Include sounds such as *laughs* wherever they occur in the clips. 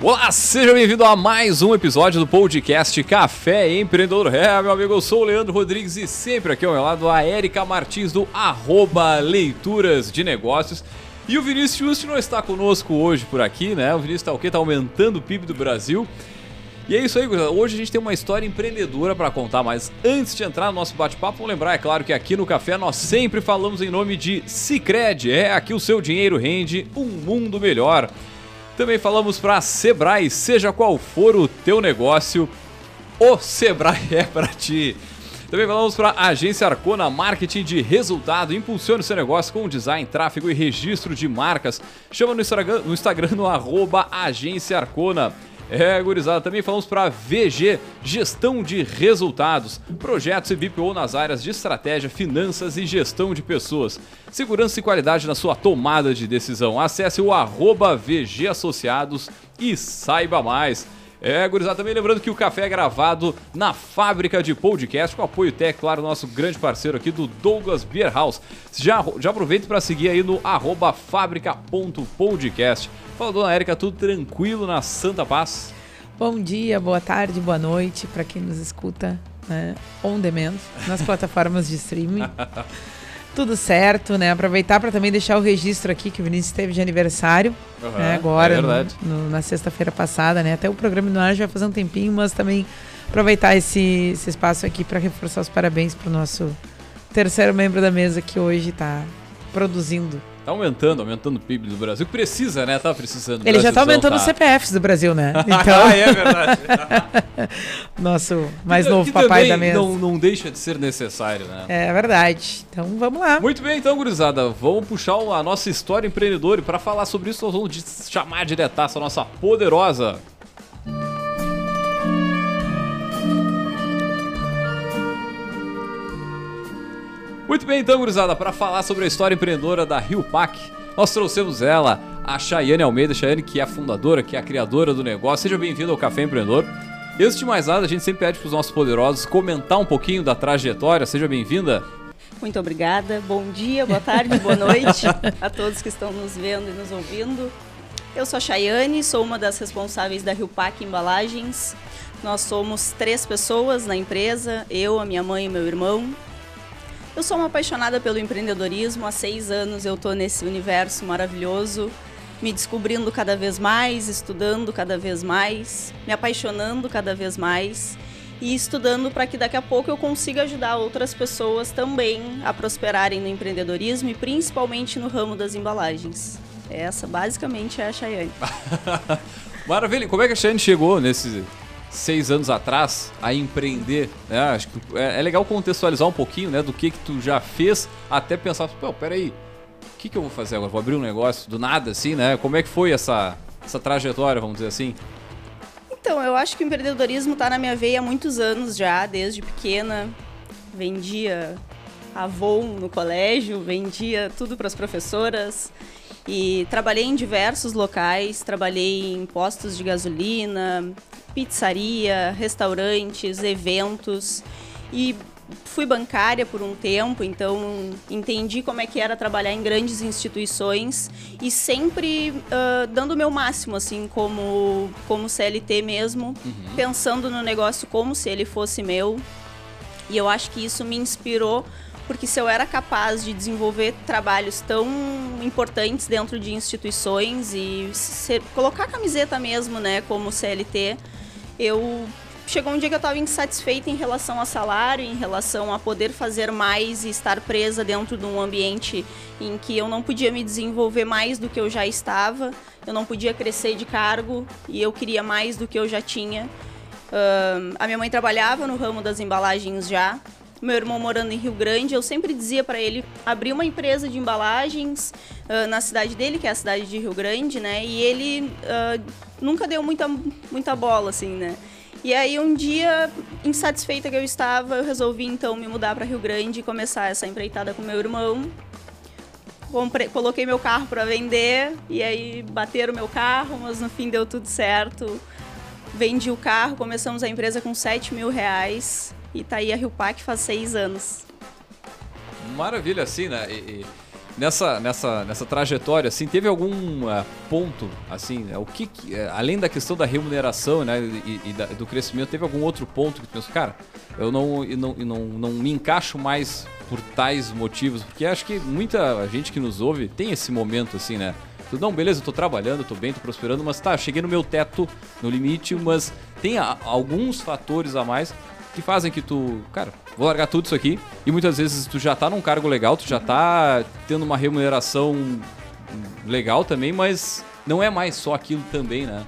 Olá, seja bem-vindo a mais um episódio do podcast Café Empreendedor. É, meu amigo, eu sou o Leandro Rodrigues e sempre aqui ao meu lado a Érica Martins do arroba Leituras de Negócios. E o Vinícius Just não está conosco hoje por aqui, né? O Vinícius está o quê? Está aumentando o PIB do Brasil. E é isso aí, hoje a gente tem uma história empreendedora para contar, mas antes de entrar no nosso bate-papo, vamos lembrar, é claro, que aqui no Café nós sempre falamos em nome de Cicred. É, aqui o seu dinheiro rende um mundo melhor. Também falamos para Sebrae, seja qual for o teu negócio, o Sebrae *laughs* é para ti. Também falamos para a Agência Arcona Marketing de Resultado. Impulsione seu negócio com design, tráfego e registro de marcas. Chama no Instagram no, Instagram, no arroba Agência Arcona. É, gurizada, também falamos para VG, gestão de resultados, projetos e BPO nas áreas de estratégia, finanças e gestão de pessoas. Segurança e qualidade na sua tomada de decisão. Acesse o arroba VG Associados e saiba mais. É, gurizada, também lembrando que o café é gravado na fábrica de podcast, com apoio técnico, claro, nosso grande parceiro aqui do Douglas Beer House. Já, já aproveita para seguir aí no arroba fábrica.podcast. Fala, dona Érica, tudo tranquilo na Santa Paz? Bom dia, boa tarde, boa noite para quem nos escuta né, on demand nas *laughs* plataformas de streaming. *laughs* Tudo certo, né? Aproveitar para também deixar o registro aqui que o Vinícius teve de aniversário, uhum, né? Agora, é no, no, na sexta-feira passada, né? Até o programa no ar já vai fazer um tempinho, mas também aproveitar esse, esse espaço aqui para reforçar os parabéns para o nosso terceiro membro da mesa que hoje está produzindo Tá aumentando, aumentando o PIB do Brasil, precisa, né? Tá precisando. Ele já tá aumentando tá. os CPFs do Brasil, né? *laughs* Então... ah, é verdade. *laughs* Nosso mais que, novo que papai da mesa. Não, não deixa de ser necessário, né? É verdade. Então vamos lá. Muito bem, então, gurizada. Vamos puxar a nossa história empreendedora e para falar sobre isso, nós vamos chamar diretaça a nossa poderosa Muito bem, então, gurizada, para falar sobre a história empreendedora da Rio Pac, nós trouxemos ela, a Chayane Almeida. Chayane, que é a fundadora, que é a criadora do negócio. Seja bem-vindo ao Café Empreendedor. E antes de mais nada, a gente sempre pede para os nossos poderosos comentar um pouquinho da trajetória. Seja bem-vinda. Muito obrigada. Bom dia, boa tarde, boa noite *laughs* a todos que estão nos vendo e nos ouvindo. Eu sou a Chayane, sou uma das responsáveis da Rio Pac Embalagens. Nós somos três pessoas na empresa, eu, a minha mãe e meu irmão. Eu sou uma apaixonada pelo empreendedorismo. Há seis anos eu estou nesse universo maravilhoso, me descobrindo cada vez mais, estudando cada vez mais, me apaixonando cada vez mais e estudando para que daqui a pouco eu consiga ajudar outras pessoas também a prosperarem no empreendedorismo e principalmente no ramo das embalagens. Essa basicamente é a Chayane. *laughs* Maravilha! Como é que a Chayane chegou nesse seis anos atrás a empreender, né? Acho que é, é, legal contextualizar um pouquinho, né, do que que tu já fez até pensar, pô, peraí, o que que eu vou fazer agora? Vou abrir um negócio do nada, assim, né? Como é que foi essa, essa trajetória, vamos dizer assim? Então, eu acho que o empreendedorismo está na minha veia há muitos anos já, desde pequena. Vendia Avon no colégio, vendia tudo para as professoras. E trabalhei em diversos locais, trabalhei em postos de gasolina, pizzaria, restaurantes, eventos e fui bancária por um tempo, então entendi como é que era trabalhar em grandes instituições e sempre uh, dando o meu máximo, assim, como, como CLT mesmo, uhum. pensando no negócio como se ele fosse meu. E eu acho que isso me inspirou porque se eu era capaz de desenvolver trabalhos tão importantes dentro de instituições e ser, colocar camiseta mesmo, né, como CLT, eu chegou um dia que eu estava insatisfeita em relação a salário, em relação a poder fazer mais e estar presa dentro de um ambiente em que eu não podia me desenvolver mais do que eu já estava, eu não podia crescer de cargo e eu queria mais do que eu já tinha. Uh, a minha mãe trabalhava no ramo das embalagens já, meu irmão morando em Rio Grande, eu sempre dizia para ele abrir uma empresa de embalagens uh, na cidade dele, que é a cidade de Rio Grande, né? E ele uh, nunca deu muita, muita bola, assim, né? E aí um dia, insatisfeita que eu estava, eu resolvi então me mudar para Rio Grande e começar essa empreitada com meu irmão. Comprei, coloquei meu carro para vender e aí bateram meu carro, mas no fim deu tudo certo. Vendi o carro, começamos a empresa com 7 mil reais e tá aí a Rio Pac faz seis anos. Maravilha, assim, né? E, e, nessa, nessa, nessa trajetória, assim, teve algum uh, ponto, assim, né, o que, que uh, além da questão da remuneração, né, e, e da, do crescimento, teve algum outro ponto que tu pensou, cara, eu não, eu não, eu não, não me encaixo mais por tais motivos, porque acho que muita gente que nos ouve tem esse momento, assim, né, não, beleza, eu tô trabalhando, tô bem, tô prosperando, mas tá, cheguei no meu teto, no limite, mas tem a, alguns fatores a mais que fazem que tu, cara, vou largar tudo isso aqui. E muitas vezes tu já tá num cargo legal, tu já tá tendo uma remuneração legal também, mas não é mais só aquilo também, né?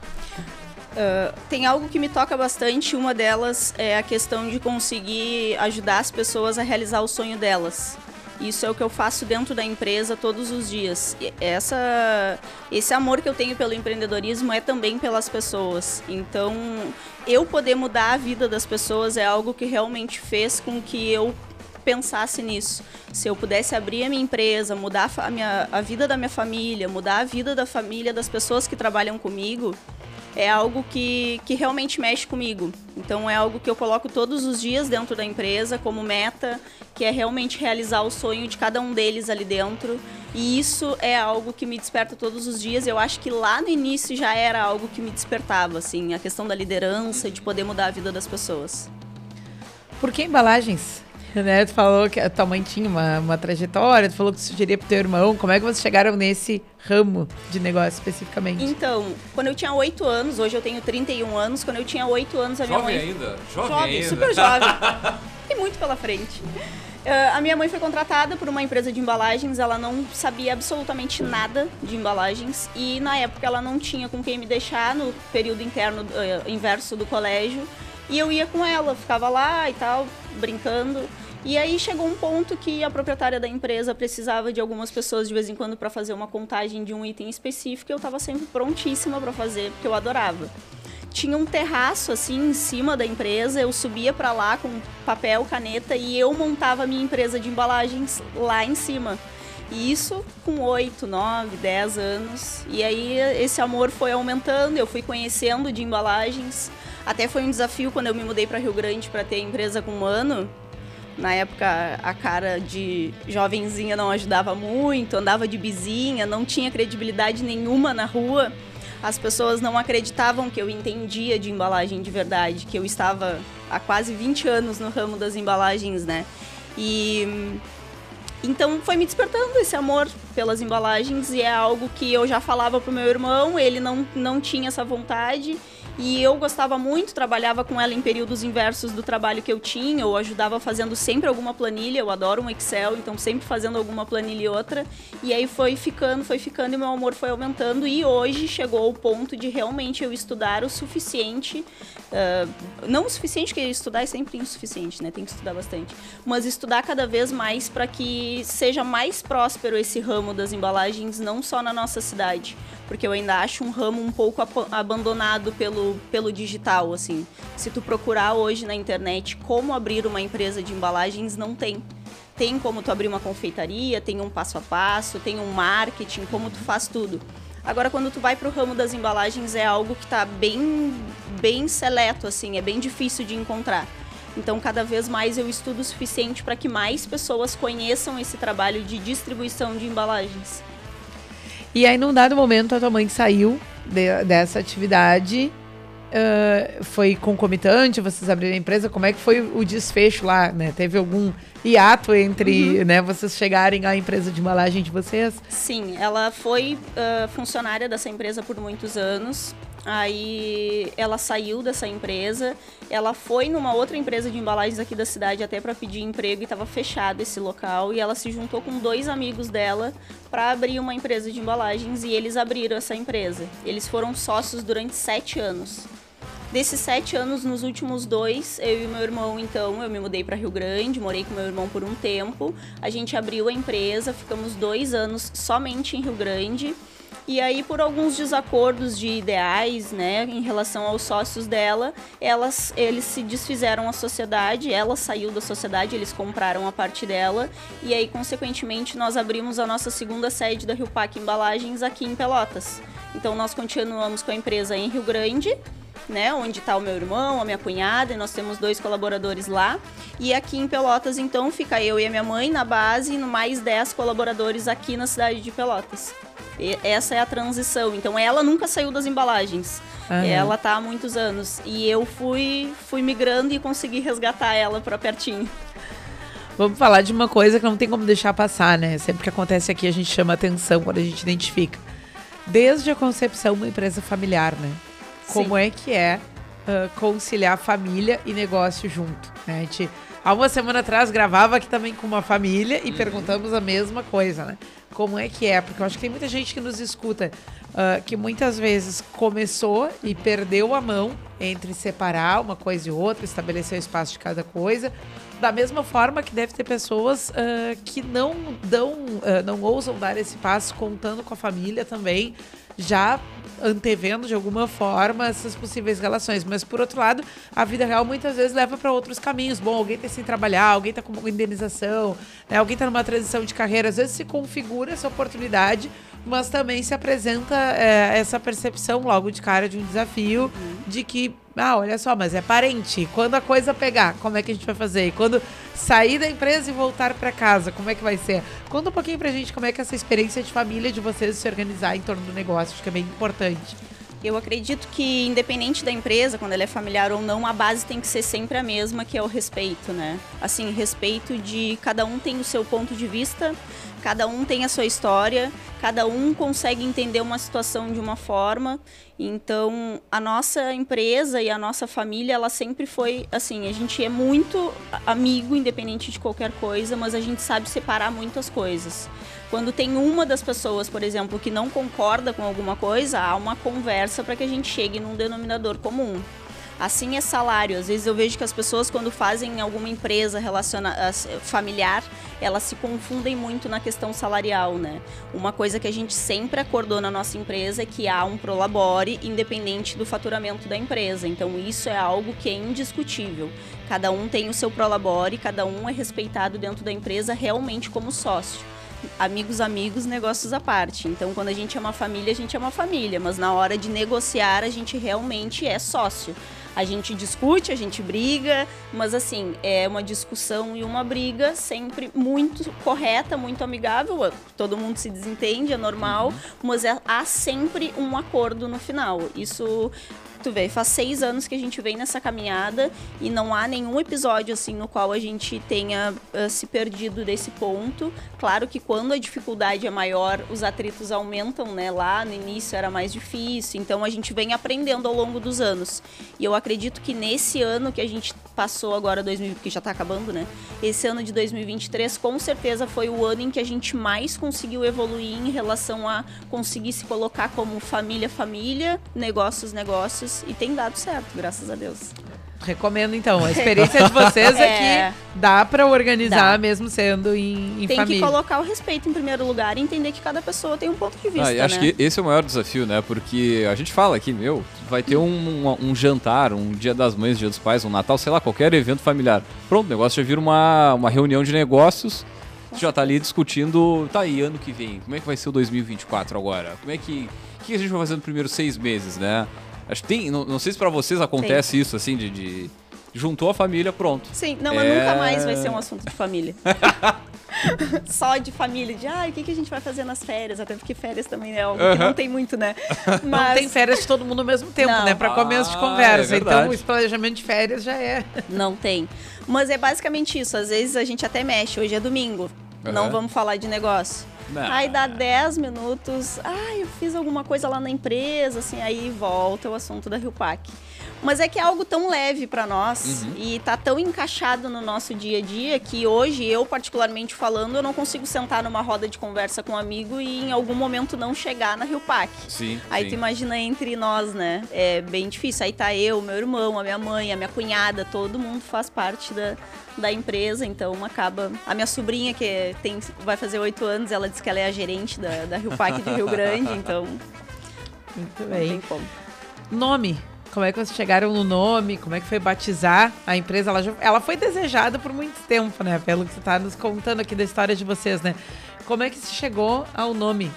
Uh, tem algo que me toca bastante, uma delas é a questão de conseguir ajudar as pessoas a realizar o sonho delas. Isso é o que eu faço dentro da empresa todos os dias. Essa, esse amor que eu tenho pelo empreendedorismo é também pelas pessoas. Então, eu poder mudar a vida das pessoas é algo que realmente fez com que eu pensasse nisso. Se eu pudesse abrir a minha empresa, mudar a, minha, a vida da minha família, mudar a vida da família das pessoas que trabalham comigo, é algo que, que realmente mexe comigo. Então é algo que eu coloco todos os dias dentro da empresa como meta, que é realmente realizar o sonho de cada um deles ali dentro. E isso é algo que me desperta todos os dias. Eu acho que lá no início já era algo que me despertava, assim, a questão da liderança, de poder mudar a vida das pessoas. Por que embalagens? Né? Tu falou que a tua mãe tinha uma, uma trajetória, tu falou que sugeria pro teu irmão. Como é que vocês chegaram nesse ramo de negócio especificamente? Então, quando eu tinha 8 anos, hoje eu tenho 31 anos, quando eu tinha 8 anos, a jovem minha mãe. ainda? Jovem, jovem ainda. super jovem. Tem *laughs* muito pela frente. Uh, a minha mãe foi contratada por uma empresa de embalagens, ela não sabia absolutamente nada de embalagens e na época ela não tinha com quem me deixar no período interno uh, inverso do colégio e eu ia com ela, ficava lá e tal, brincando. E aí chegou um ponto que a proprietária da empresa precisava de algumas pessoas de vez em quando para fazer uma contagem de um item específico e eu estava sempre prontíssima para fazer, porque eu adorava. Tinha um terraço assim em cima da empresa, eu subia para lá com papel, caneta e eu montava a minha empresa de embalagens lá em cima. E isso com 8, 9, 10 anos. E aí esse amor foi aumentando, eu fui conhecendo de embalagens. Até foi um desafio quando eu me mudei para Rio Grande para ter empresa com um ano, na época, a cara de jovenzinha não ajudava muito, andava de bizinha, não tinha credibilidade nenhuma na rua. As pessoas não acreditavam que eu entendia de embalagem de verdade, que eu estava há quase 20 anos no ramo das embalagens, né? E então foi me despertando esse amor pelas embalagens e é algo que eu já falava pro meu irmão, ele não, não tinha essa vontade e eu gostava muito, trabalhava com ela em períodos inversos do trabalho que eu tinha, ou ajudava fazendo sempre alguma planilha. Eu adoro um Excel, então sempre fazendo alguma planilha e outra. E aí foi ficando, foi ficando e meu amor foi aumentando. E hoje chegou ao ponto de realmente eu estudar o suficiente. Uh, não o suficiente, porque estudar é sempre insuficiente, né? Tem que estudar bastante. Mas estudar cada vez mais para que seja mais próspero esse ramo das embalagens, não só na nossa cidade porque eu ainda acho um ramo um pouco abandonado pelo, pelo digital, assim. Se tu procurar hoje na internet como abrir uma empresa de embalagens, não tem. Tem como tu abrir uma confeitaria, tem um passo a passo, tem um marketing, como tu faz tudo. Agora, quando tu vai para o ramo das embalagens, é algo que está bem, bem seleto, assim, é bem difícil de encontrar. Então, cada vez mais eu estudo o suficiente para que mais pessoas conheçam esse trabalho de distribuição de embalagens. E aí, num dado momento, a tua mãe saiu de, dessa atividade. Uh, foi concomitante, vocês abriram a empresa, como é que foi o desfecho lá, né? Teve algum hiato entre, uhum. né, vocês chegarem à empresa de embalagem de vocês? Sim, ela foi uh, funcionária dessa empresa por muitos anos. Aí ela saiu dessa empresa, ela foi numa outra empresa de embalagens aqui da cidade até para pedir emprego e estava fechado esse local e ela se juntou com dois amigos dela para abrir uma empresa de embalagens e eles abriram essa empresa. Eles foram sócios durante sete anos. Desses sete anos, nos últimos dois, eu e meu irmão, então, eu me mudei para Rio Grande, morei com meu irmão por um tempo. A gente abriu a empresa, ficamos dois anos somente em Rio Grande. E aí, por alguns desacordos de ideais, né, em relação aos sócios dela, elas, eles se desfizeram a sociedade, ela saiu da sociedade, eles compraram a parte dela, e aí, consequentemente, nós abrimos a nossa segunda sede da Rio Pac Embalagens aqui em Pelotas. Então, nós continuamos com a empresa em Rio Grande, né, onde está o meu irmão, a minha cunhada, e nós temos dois colaboradores lá. E aqui em Pelotas, então, fica eu e a minha mãe na base e mais 10 colaboradores aqui na cidade de Pelotas. E essa é a transição. Então, ela nunca saiu das embalagens. Aham. Ela tá há muitos anos. E eu fui, fui migrando e consegui resgatar ela para pertinho. Vamos falar de uma coisa que não tem como deixar passar, né? Sempre que acontece aqui, a gente chama atenção quando a gente identifica. Desde a concepção, uma empresa familiar, né? Como Sim. é que é ah, conciliar família e negócio junto? né? A gente, há uma semana atrás, gravava aqui também com uma família e perguntamos a mesma coisa, né? Como é que é? Porque eu acho que tem muita gente que nos escuta ah, que muitas vezes começou e perdeu a mão entre separar uma coisa e outra, estabelecer o espaço de cada coisa. Da mesma forma que deve ter pessoas ah, que não dão, ah, não ousam dar esse passo contando com a família também, já antevendo de alguma forma essas possíveis relações. Mas por outro lado, a vida real muitas vezes leva para outros caminhos. Bom, alguém tá sem trabalhar, alguém tá com uma indenização, né? alguém tá numa transição de carreira, às vezes se configura essa oportunidade, mas também se apresenta eh, essa percepção logo de cara de um desafio de que ah, olha só, mas é parente. Quando a coisa pegar, como é que a gente vai fazer? E quando sair da empresa e voltar para casa, como é que vai ser? Conta um pouquinho pra gente como é que é essa experiência de família de vocês se organizar em torno do negócio, acho que é bem importante. Eu acredito que, independente da empresa, quando ela é familiar ou não, a base tem que ser sempre a mesma, que é o respeito, né? Assim, respeito de cada um tem o seu ponto de vista, cada um tem a sua história, cada um consegue entender uma situação de uma forma. Então, a nossa empresa e a nossa família, ela sempre foi assim, a gente é muito amigo, independente de qualquer coisa, mas a gente sabe separar muitas coisas. Quando tem uma das pessoas, por exemplo, que não concorda com alguma coisa, há uma conversa para que a gente chegue num denominador comum. Assim é salário. Às vezes eu vejo que as pessoas, quando fazem alguma empresa relaciona familiar, elas se confundem muito na questão salarial, né? Uma coisa que a gente sempre acordou na nossa empresa é que há um prolabore independente do faturamento da empresa. Então isso é algo que é indiscutível. Cada um tem o seu prolabore, cada um é respeitado dentro da empresa realmente como sócio amigos, amigos, negócios à parte. Então, quando a gente é uma família, a gente é uma família, mas na hora de negociar, a gente realmente é sócio. A gente discute, a gente briga, mas assim, é uma discussão e uma briga sempre muito correta, muito amigável. Todo mundo se desentende, é normal, mas é- há sempre um acordo no final. Isso Tu vê, faz seis anos que a gente vem nessa caminhada e não há nenhum episódio assim no qual a gente tenha ah, se perdido desse ponto. Claro que quando a dificuldade é maior, os atritos aumentam, né? Lá no início era mais difícil, então a gente vem aprendendo ao longo dos anos. E eu acredito que nesse ano que a gente passou agora, 2000, que já tá acabando, né? Esse ano de 2023, com certeza foi o ano em que a gente mais conseguiu evoluir em relação a conseguir se colocar como família, família, negócios, negócios, e tem dado certo, graças a Deus. Recomendo então. A *laughs* experiência de vocês é, É. que dá pra organizar Dá. mesmo sendo em, em tem família. que colocar o respeito em primeiro lugar e entender que cada pessoa tem um ponto de vista, Ah, e acho né? que esse é o maior desafio, né? Porque a gente fala aqui, meu, vai ter um, um, um jantar, um dia das mães, dia dos pais, um Natal, sei lá, qualquer evento familiar. Pronto, o negócio já vira uma, uma reunião de negócios. Você já tá ali discutindo, tá aí, ano que vem, como é que vai ser o 2024 agora? Como é que. O que a gente vai fazer nos primeiros seis meses, né? Acho que tem. Não, não sei se pra vocês acontece isso, assim, de. de- juntou a família, pronto. Sim, não, mas É. nunca mais vai ser um assunto de família. *laughs* Só de família, de ai, o que, que a gente vai fazer nas férias? Até porque férias também é algo que não tem muito, né? *laughs* Não Mas tem férias de todo mundo ao mesmo tempo, Não. né? Pra começo de Ah, conversa. é então, esse planejamento de férias já é. não tem. Mas é basicamente isso. Às vezes a gente até mexe. Hoje é domingo. Não Aham. vamos falar de negócio. Não. Aí dá 10 minutos. Ah, eu fiz alguma coisa lá na empresa, assim, aí volta o assunto da Rio Pac. Mas é que é algo tão leve para nós Uhum. e tá tão encaixado no nosso dia a dia que hoje, eu particularmente falando, eu não consigo sentar numa roda de conversa com um amigo e em algum momento não chegar na Rio Pac. Sim. Aí sim. tu imagina entre nós, né? É bem difícil. Aí tá eu, meu irmão, a minha mãe, a minha cunhada, todo mundo faz parte da, da empresa, então acaba. A minha sobrinha, que tem, vai fazer oito anos, ela diz que ela é a gerente da, da Rio Pac de Rio Grande, então *laughs* Muito não bem. tem como. Nome. Como é que vocês chegaram no nome? Como é que foi batizar a empresa? Ela, já- ela foi desejada por muito tempo, né? Pelo que você tá nos contando aqui da história de vocês, né? Como é que se chegou ao nome?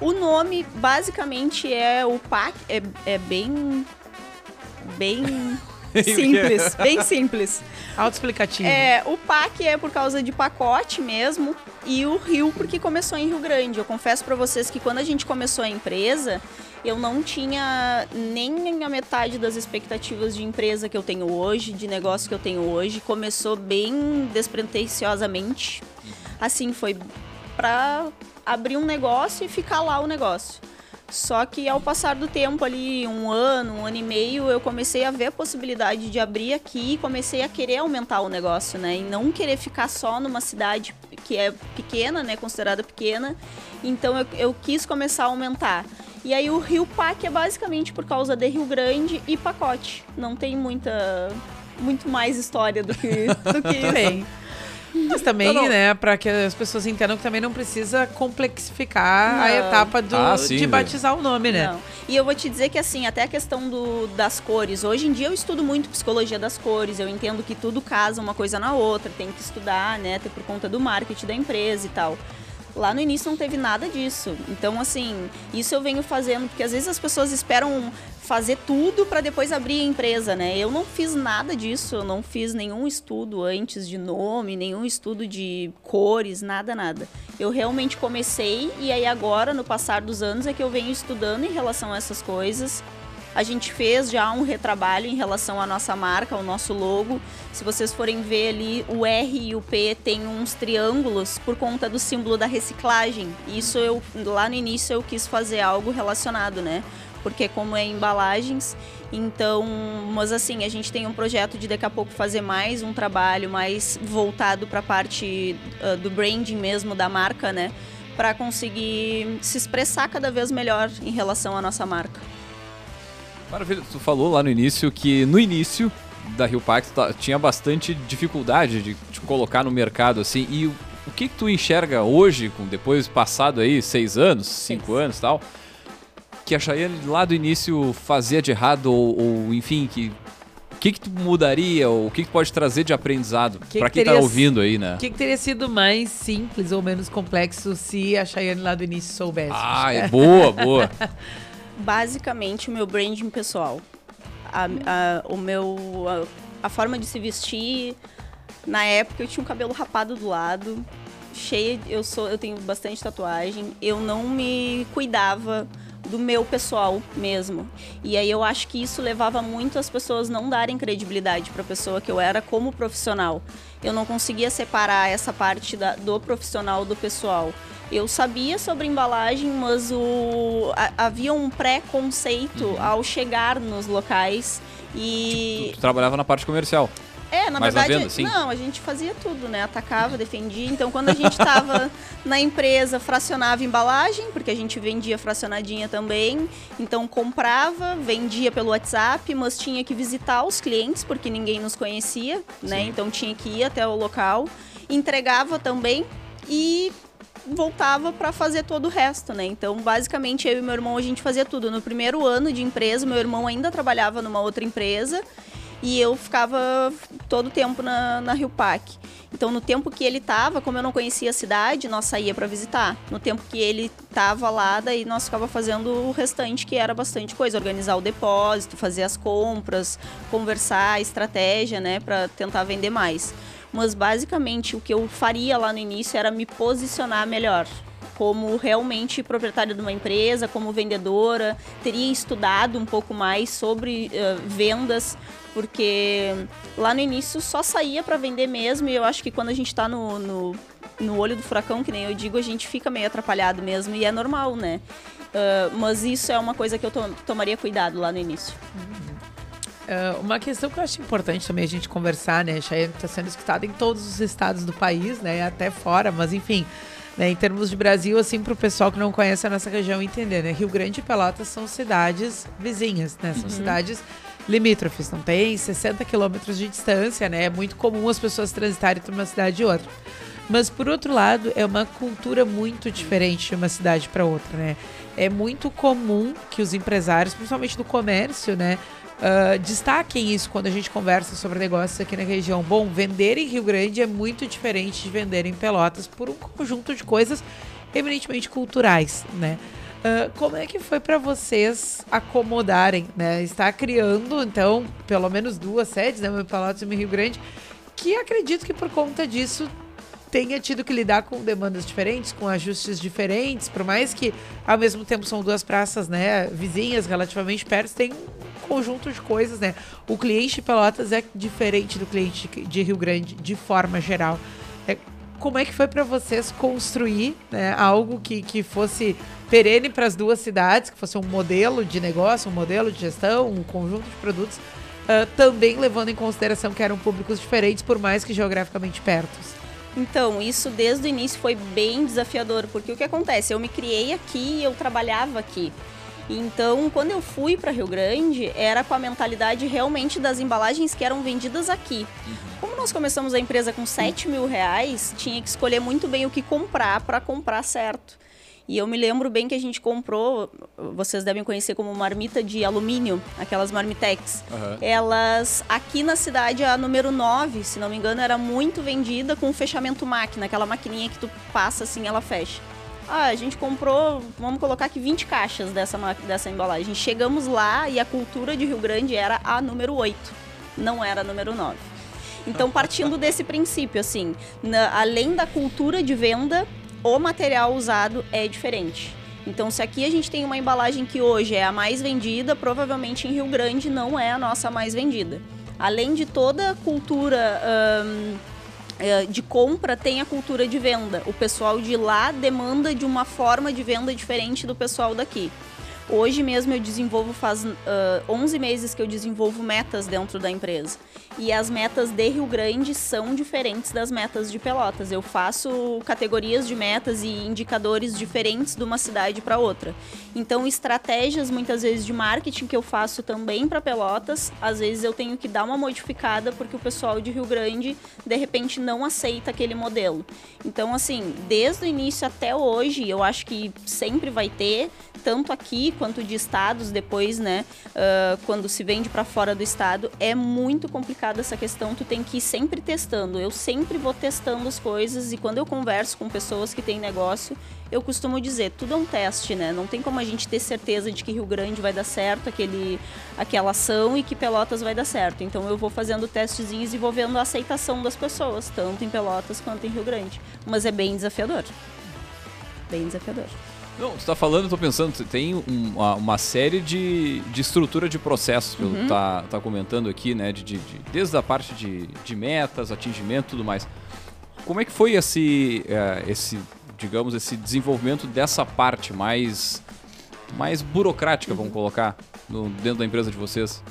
O nome, basicamente, é o PAC, é, é bem bem *laughs* simples, *laughs* bem simples. Autoexplicativo. É, o PAC é por causa de pacote mesmo e o Rio porque começou em Rio Grande. Eu confesso para vocês que quando a gente começou a empresa, eu não tinha nem a metade das expectativas de empresa que eu tenho hoje, de negócio que eu tenho hoje. Começou bem despretensiosamente. Assim, foi para abrir um negócio e ficar lá o negócio. Só que ao passar do tempo ali, um ano, um ano e meio, eu comecei a ver a possibilidade de abrir aqui e comecei a querer aumentar o negócio, né? E não querer ficar só numa cidade que é pequena, né? Considerada pequena. Então eu, eu quis começar a aumentar. E aí o Rio Pac é basicamente por causa de Rio Grande e pacote. Não tem muita muito mais história do que, *laughs* do que isso. Mas também, não, não. né, para que as pessoas entendam que também não precisa complexificar não. a etapa do, ah, sim, de batizar o nome, né? Não. E eu vou te dizer que, assim, até a questão do, das cores. Hoje em dia eu estudo muito psicologia das cores, eu entendo que tudo casa uma coisa na outra, tem que estudar, né, até por conta do marketing da empresa e tal. Lá no início não teve nada disso. Então, assim, isso eu venho fazendo, porque às vezes as pessoas esperam fazer tudo para depois abrir a empresa, né? Eu não fiz nada disso, eu não fiz nenhum estudo antes de nome, nenhum estudo de cores, nada, nada. Eu realmente comecei e aí agora, no passar dos anos, é que eu venho estudando em relação a essas coisas a gente fez já um retrabalho em relação à nossa marca, ao nosso logo. Se vocês forem ver ali, o R e o P tem uns triângulos por conta do símbolo da reciclagem. Isso eu lá no início eu quis fazer algo relacionado, né? Porque como é embalagens, então, mas assim, a gente tem um projeto de daqui a pouco fazer mais um trabalho mais voltado para a parte uh, do branding mesmo da marca, né? Para conseguir se expressar cada vez melhor em relação à nossa marca. Maravilha, tu falou lá no início que no início da Rio Pax tá, tinha bastante dificuldade de, de, colocar no mercado assim. E o, o que, que tu enxerga hoje, com depois passado aí seis anos, cinco anos e tal, que a Cheyenne lá do início fazia de errado ou, ou enfim, que o que, que tu mudaria ou o que, que pode trazer de aprendizado para quem está ouvindo aí, né? O que, que, teria sido mais simples ou menos complexo se a Cheyenne lá do início soubesse? Ah, é boa, boa. *laughs* basicamente o meu branding pessoal. A, a, o meu, a, a, forma de se vestir. Na época eu tinha um cabelo rapado do lado, cheia. Eu sou, eu tenho bastante tatuagem. Eu não me cuidava do meu pessoal mesmo. E aí eu acho que isso levava muito as pessoas não darem credibilidade para a pessoa que eu era como profissional. Eu não conseguia separar essa parte da, do profissional do pessoal. Eu sabia sobre embalagem, mas o, a, havia um pré-conceito uhum. ao chegar nos locais e... Tipo, tu, tu trabalhava na parte comercial? É, na verdade, venda, não, a gente fazia tudo, né? Atacava, defendia. Então, quando a gente estava na empresa, fracionava embalagem, porque a gente vendia fracionadinha também. Então, comprava, vendia pelo WhatsApp, mas tinha que visitar os clientes, porque ninguém nos conhecia, né? Sim. Então, tinha que ir até o local. Entregava também e voltava para fazer todo o resto, né? Então, basicamente, eu e meu irmão a gente fazia tudo. No primeiro ano de empresa, meu irmão ainda trabalhava numa outra empresa e eu ficava todo o tempo na, na Rio Pac. Então, no tempo que ele estava, como eu não conhecia a cidade, nós saía para visitar. No tempo que ele estava lá, daí nós ficava fazendo o restante, que era bastante coisa, organizar o depósito, fazer as compras, conversar, estratégia, né, para tentar vender mais mas basicamente o que eu faria lá no início era me posicionar melhor como realmente proprietária de uma empresa, como vendedora, teria estudado um pouco mais sobre uh, vendas, porque lá no início só saía para vender mesmo, e eu acho que quando a gente está no, no, no, olho do furacão, que nem eu digo, a gente fica meio atrapalhado mesmo, e é normal, né? Uh, mas isso é uma coisa que eu to tomaria cuidado lá no início. Uhum. Uh, uma questão que eu acho importante também a gente conversar, né? Cheyenne está sendo escutada em todos os estados do país, né? Até fora, mas enfim. Né, em termos de Brasil, assim, para o pessoal que não conhece a nossa região entender, né? Rio Grande e Pelotas são cidades vizinhas, né? São uhum. cidades limítrofes, não tem 60 quilômetros de distância, né? É muito comum as pessoas transitarem entre uma cidade e outra. Mas, por outro lado, é uma cultura muito diferente de uma cidade para outra, né? É muito comum que os empresários, principalmente do comércio, né? Uh, destaquem isso quando a gente conversa sobre negócios aqui na região. Bom, vender em Rio Grande é muito diferente de vender em Pelotas por um conjunto de coisas eminentemente culturais, né? Uh, como é que foi para vocês acomodarem, né? Está criando, então, pelo menos duas sedes, né? Em Pelotas e em Rio Grande, que acredito que por conta disso tenha tido que lidar com demandas diferentes, com ajustes diferentes, por mais que ao mesmo tempo são duas praças, né, vizinhas relativamente perto, tem conjunto de coisas, né? O cliente de Pelotas é diferente do cliente de Rio Grande de forma geral. É, como é que foi para vocês construir né, algo que, que fosse perene para as duas cidades, que fosse um modelo de negócio, um modelo de gestão, um conjunto de produtos, uh, também levando em consideração que eram públicos diferentes, por mais que geograficamente pertos? Então, isso desde o início foi bem desafiador, porque o que acontece? Eu me criei aqui, eu trabalhava aqui. Então, quando eu fui para Rio Grande, era com a mentalidade realmente das embalagens que eram vendidas aqui. Uhum. Como nós começamos a empresa com 7 mil reais, tinha que escolher muito bem o que comprar para comprar certo. E eu me lembro bem que a gente comprou, vocês devem conhecer como marmita de alumínio, aquelas marmitex. Uhum. Elas, aqui na cidade, a número 9, se não me engano, era muito vendida com fechamento máquina, aquela maquininha que tu passa assim, ela fecha. Ah, a gente comprou, vamos colocar aqui 20 caixas dessa, dessa embalagem. Chegamos lá e a cultura de Rio Grande era a número 8, não era a número 9. Então, partindo *laughs* desse princípio, assim, na, além da cultura de venda, o material usado é diferente. Então, se aqui a gente tem uma embalagem que hoje é a mais vendida, provavelmente em Rio Grande não é a nossa mais vendida. Além de toda a cultura uh, de compra, tem a cultura de venda. O pessoal de lá demanda de uma forma de venda diferente do pessoal daqui. Hoje mesmo eu desenvolvo, faz uh, 11 meses que eu desenvolvo metas dentro da empresa. E as metas de Rio Grande são diferentes das metas de Pelotas. Eu faço categorias de metas e indicadores diferentes de uma cidade para outra. Então, estratégias muitas vezes de marketing que eu faço também para Pelotas, às vezes eu tenho que dar uma modificada porque o pessoal de Rio Grande de repente não aceita aquele modelo. Então, assim, desde o início até hoje, eu acho que sempre vai ter tanto aqui quanto de estados depois, né? Uh, quando se vende para fora do estado, é muito complicada essa questão. Tu tem que ir sempre testando. Eu sempre vou testando as coisas e quando eu converso com pessoas que têm negócio, eu costumo dizer, tudo é um teste, né? Não tem como a gente ter certeza de que Rio Grande vai dar certo, aquele, aquela ação e que Pelotas vai dar certo. Então eu vou fazendo testezinhos e vou vendo a aceitação das pessoas, tanto em Pelotas quanto em Rio Grande. Mas é bem desafiador. Bem desafiador. Não, você está falando, eu tô pensando, tem uma, uma, série de, de estrutura de processos, pelo uhum. que tá, tá comentando aqui, né? De, de, de, desde a parte de, de metas, atingimento e tudo mais. Como é que foi esse, uh, esse, digamos, esse desenvolvimento dessa parte mais, mais burocrática, vamos colocar, no, dentro da empresa de vocês?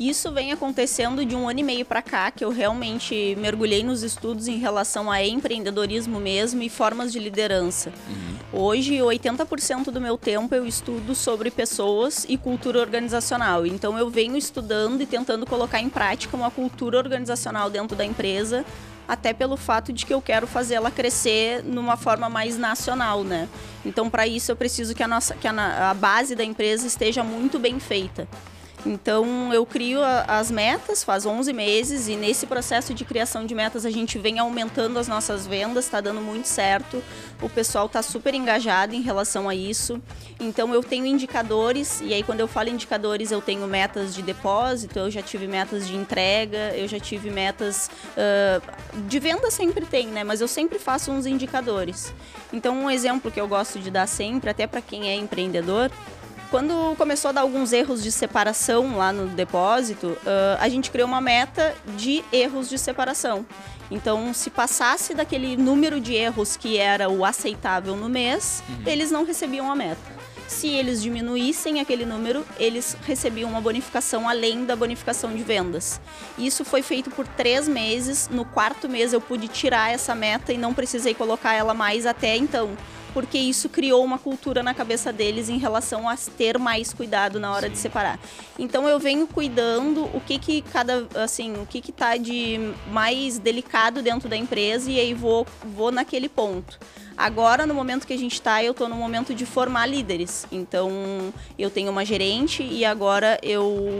Isso vem acontecendo de um ano e meio para cá, que eu realmente mergulhei nos estudos em relação a empreendedorismo mesmo e formas de liderança. Uhum. Hoje, 80% do meu tempo eu estudo sobre pessoas e cultura organizacional. Então, eu venho estudando e tentando colocar em prática uma cultura organizacional dentro da empresa até pelo fato de que eu quero fazer ela crescer numa forma mais nacional, né? Então, para isso, eu preciso que a nossa que a, a base da empresa esteja muito bem feita. Então eu crio a, as metas faz 11 meses e nesse processo de criação de metas a gente vem aumentando as nossas vendas, está dando muito certo. O pessoal está super engajado em relação a isso. Então eu tenho indicadores e aí quando eu falo indicadores eu tenho metas de depósito, eu já tive metas de entrega, eu já tive metas uh, de venda sempre tem, né? Mas eu sempre faço uns indicadores. Então um exemplo que eu gosto de dar sempre, até para quem é empreendedor, quando começou a dar alguns erros de separação lá no depósito, uh, a gente criou uma meta de erros de separação. Então, se passasse daquele número de erros que era o aceitável no mês, uhum. eles não recebiam a meta. Se eles diminuíssem aquele número, eles recebiam uma bonificação além da bonificação de vendas. Isso foi feito por três meses. No quarto mês, eu pude tirar essa meta e não precisei colocar ela mais até então porque isso criou uma cultura na cabeça deles em relação a ter mais cuidado na hora de separar. Então eu venho cuidando o que que cada assim, o que que tá de mais delicado dentro da empresa e aí vou vou naquele ponto. Agora, no momento que a gente está, eu estou no momento de formar líderes. Então, eu tenho uma gerente e agora eu,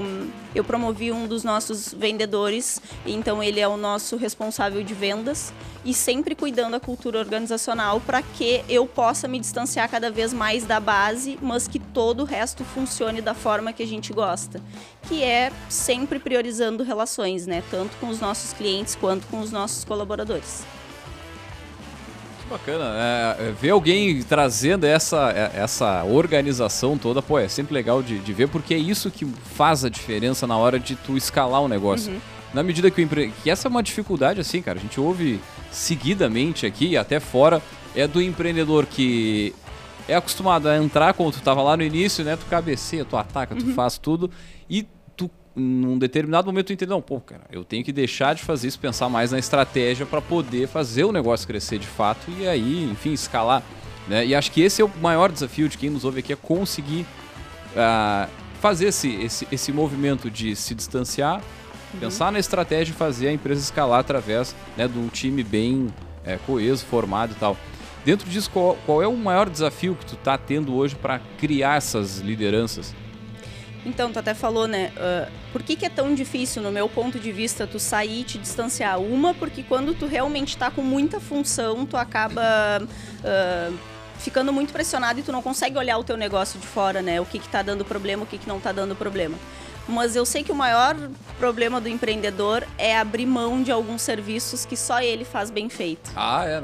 eu promovi um dos nossos vendedores. Então, ele é o nosso responsável de vendas e sempre cuidando da cultura organizacional para que eu possa me distanciar cada vez mais da base, mas que todo o resto funcione da forma que a gente gosta, que é sempre priorizando relações, né, tanto com os nossos clientes quanto com os nossos colaboradores. Que bacana, é, é ver alguém trazendo essa, é, essa organização toda, pô, é sempre legal de, de ver, porque é isso que faz a diferença na hora de tu escalar um negócio. Uhum. Na medida que o empre... que essa é uma dificuldade assim, cara, a gente ouve seguidamente aqui, até fora, é do empreendedor que é acostumado a entrar como tu tava lá no início, né? Tu cabeceia, tu ataca, tu uhum. faz tudo e tu num determinado momento tu entende, não, pô, cara, eu tenho que deixar de fazer isso, pensar mais na estratégia para poder fazer o negócio crescer de fato e aí, enfim, escalar, né? E acho que esse é o maior desafio de quem nos ouve aqui é conseguir uh, fazer esse, esse, esse movimento de se distanciar Uhum. Pensar na estratégia de fazer a empresa escalar através né, de um time bem é, coeso, formado e tal. Dentro disso, qual, qual, é o maior desafio que tu está tendo hoje para criar essas lideranças? Então, tu até falou, né? Uh, por que, que, é tão difícil, no meu ponto de vista, tu sair e te distanciar? Uma, porque quando tu realmente está com muita função, tu acaba uh, ficando muito pressionado e tu não consegue olhar o teu negócio de fora, né? O que, está dando problema, o que, que não está dando problema mas eu sei que o maior problema do empreendedor é abrir mão de alguns serviços que só ele faz bem feito. Ah, é,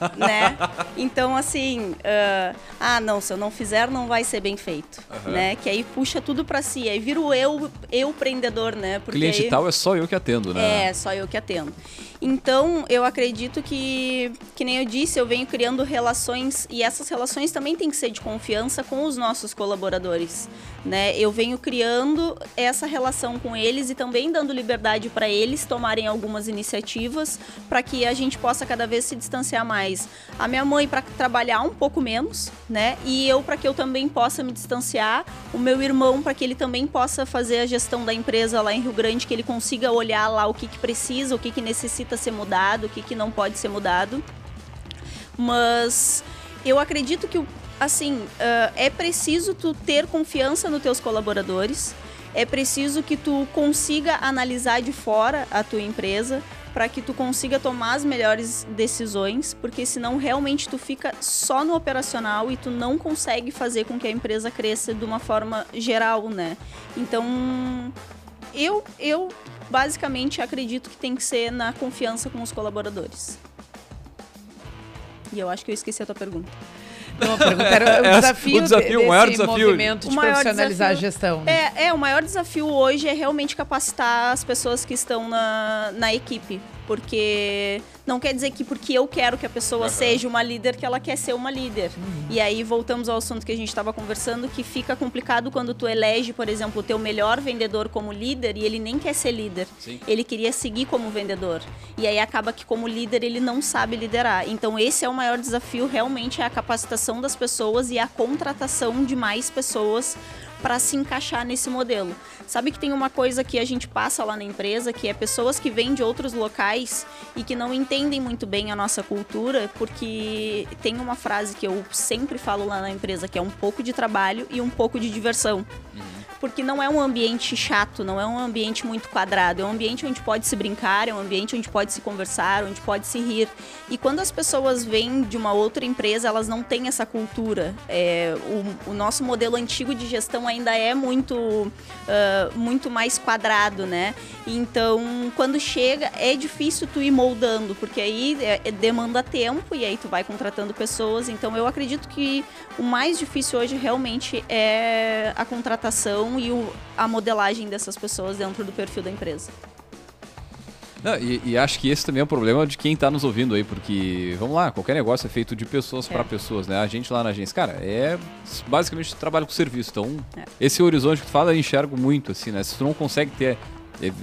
*laughs* né? Então, assim, uh, ah, não, se eu não fizer, não vai ser bem feito, uhum. né? Que aí puxa tudo para si, aí vira o eu, eu empreendedor, né? Porque Cliente aí, tal é só eu que atendo, né? É, só eu que atendo. Então, eu acredito que, que nem eu disse, eu venho criando relações e essas relações também têm que ser de confiança com os nossos colaboradores, né? Eu venho criando essa relação com eles e também dando liberdade para eles tomarem algumas iniciativas para que a gente possa cada vez se distanciar mais. A minha mãe para trabalhar um pouco menos, né? E eu para que eu também possa me distanciar, o meu irmão para que ele também possa fazer a gestão da empresa lá em Rio Grande, que ele consiga olhar lá o que, que precisa, o que, que necessita ser mudado, o que, que não pode ser mudado. Mas eu acredito que, assim, uh, é preciso tu ter confiança nos teus colaboradores, é preciso que tu consiga analisar de fora a tua empresa para que tu consiga tomar as melhores decisões, porque senão realmente tu fica só no operacional e tu não consegue fazer com que a empresa cresça de uma forma geral, né? Então, eu eu basicamente acredito que tem que ser na confiança com os colaboradores. E eu acho que eu esqueci a tua pergunta. Não, a pergunta era *laughs* o desafio, o desafio, o maior desafio movimento de o profissionalizar desafio, a gestão. Né? É, é, o maior desafio hoje é realmente capacitar as pessoas que estão na, na equipe. Porque não quer dizer que porque eu quero que a pessoa uhum. seja uma líder, que ela quer ser uma líder. Uhum. E aí voltamos ao assunto que a gente estava conversando, que fica complicado quando tu elege, por exemplo, o teu melhor vendedor como líder e ele nem quer ser líder. Sim. Ele queria seguir como vendedor. E aí acaba que como líder ele não sabe liderar. Então esse é o maior desafio, realmente é a capacitação das pessoas e a contratação de mais pessoas para se encaixar nesse modelo. Sabe que tem uma coisa que a gente passa lá na empresa, que é pessoas que vêm de outros locais e que não entendem muito bem a nossa cultura, porque tem uma frase que eu sempre falo lá na empresa, que é um pouco de trabalho e um pouco de diversão. Uhum porque não é um ambiente chato, não é um ambiente muito quadrado, é um ambiente onde pode se brincar, é um ambiente onde pode se conversar, onde pode se rir. E quando as pessoas vêm de uma outra empresa, elas não têm essa cultura. É, o, o, nosso modelo antigo de gestão ainda é muito, uh, muito mais quadrado, né? Então, quando chega, é difícil tu ir moldando, porque aí é, é, demanda tempo e aí tu vai contratando pessoas. Então, eu acredito que o mais difícil hoje realmente é a contratação e o, a modelagem dessas pessoas dentro do perfil da empresa. Não, e, e, acho que esse também é o problema de quem está nos ouvindo aí, porque, vamos lá, qualquer negócio é feito de pessoas é. para pessoas, né? A gente lá na agência, cara, é basicamente trabalho com serviço. Então, é. esse horizonte que tu fala, eu enxergo muito, assim, né? Se tu não consegue ter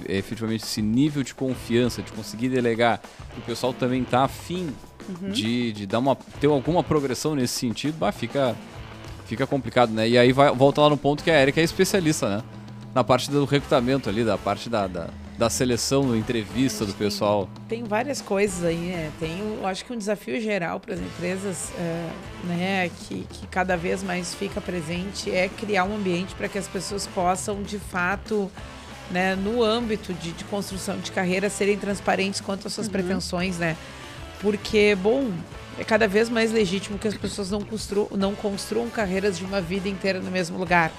efetivamente esse nível de confiança, de conseguir delegar, o pessoal também tá afim uhum. de, de dar uma, ter alguma progressão nesse sentido, bah, fica fica complicado, né? E aí vai, volta lá no ponto que a Erika é especialista, né? Na parte do recrutamento ali, da parte da, da da seleção, da entrevista do pessoal? Tem, tem várias coisas aí, né? Tem, eu acho que um desafio geral para as empresas, é, né, que, que cada vez mais fica presente é criar um ambiente para que as pessoas possam, de fato, né, no âmbito de, de construção de carreira, serem transparentes quanto às suas uhum. pretensões, né? Porque, bom, é cada vez mais legítimo que as pessoas não construam, não construam carreiras de uma vida inteira no mesmo lugar.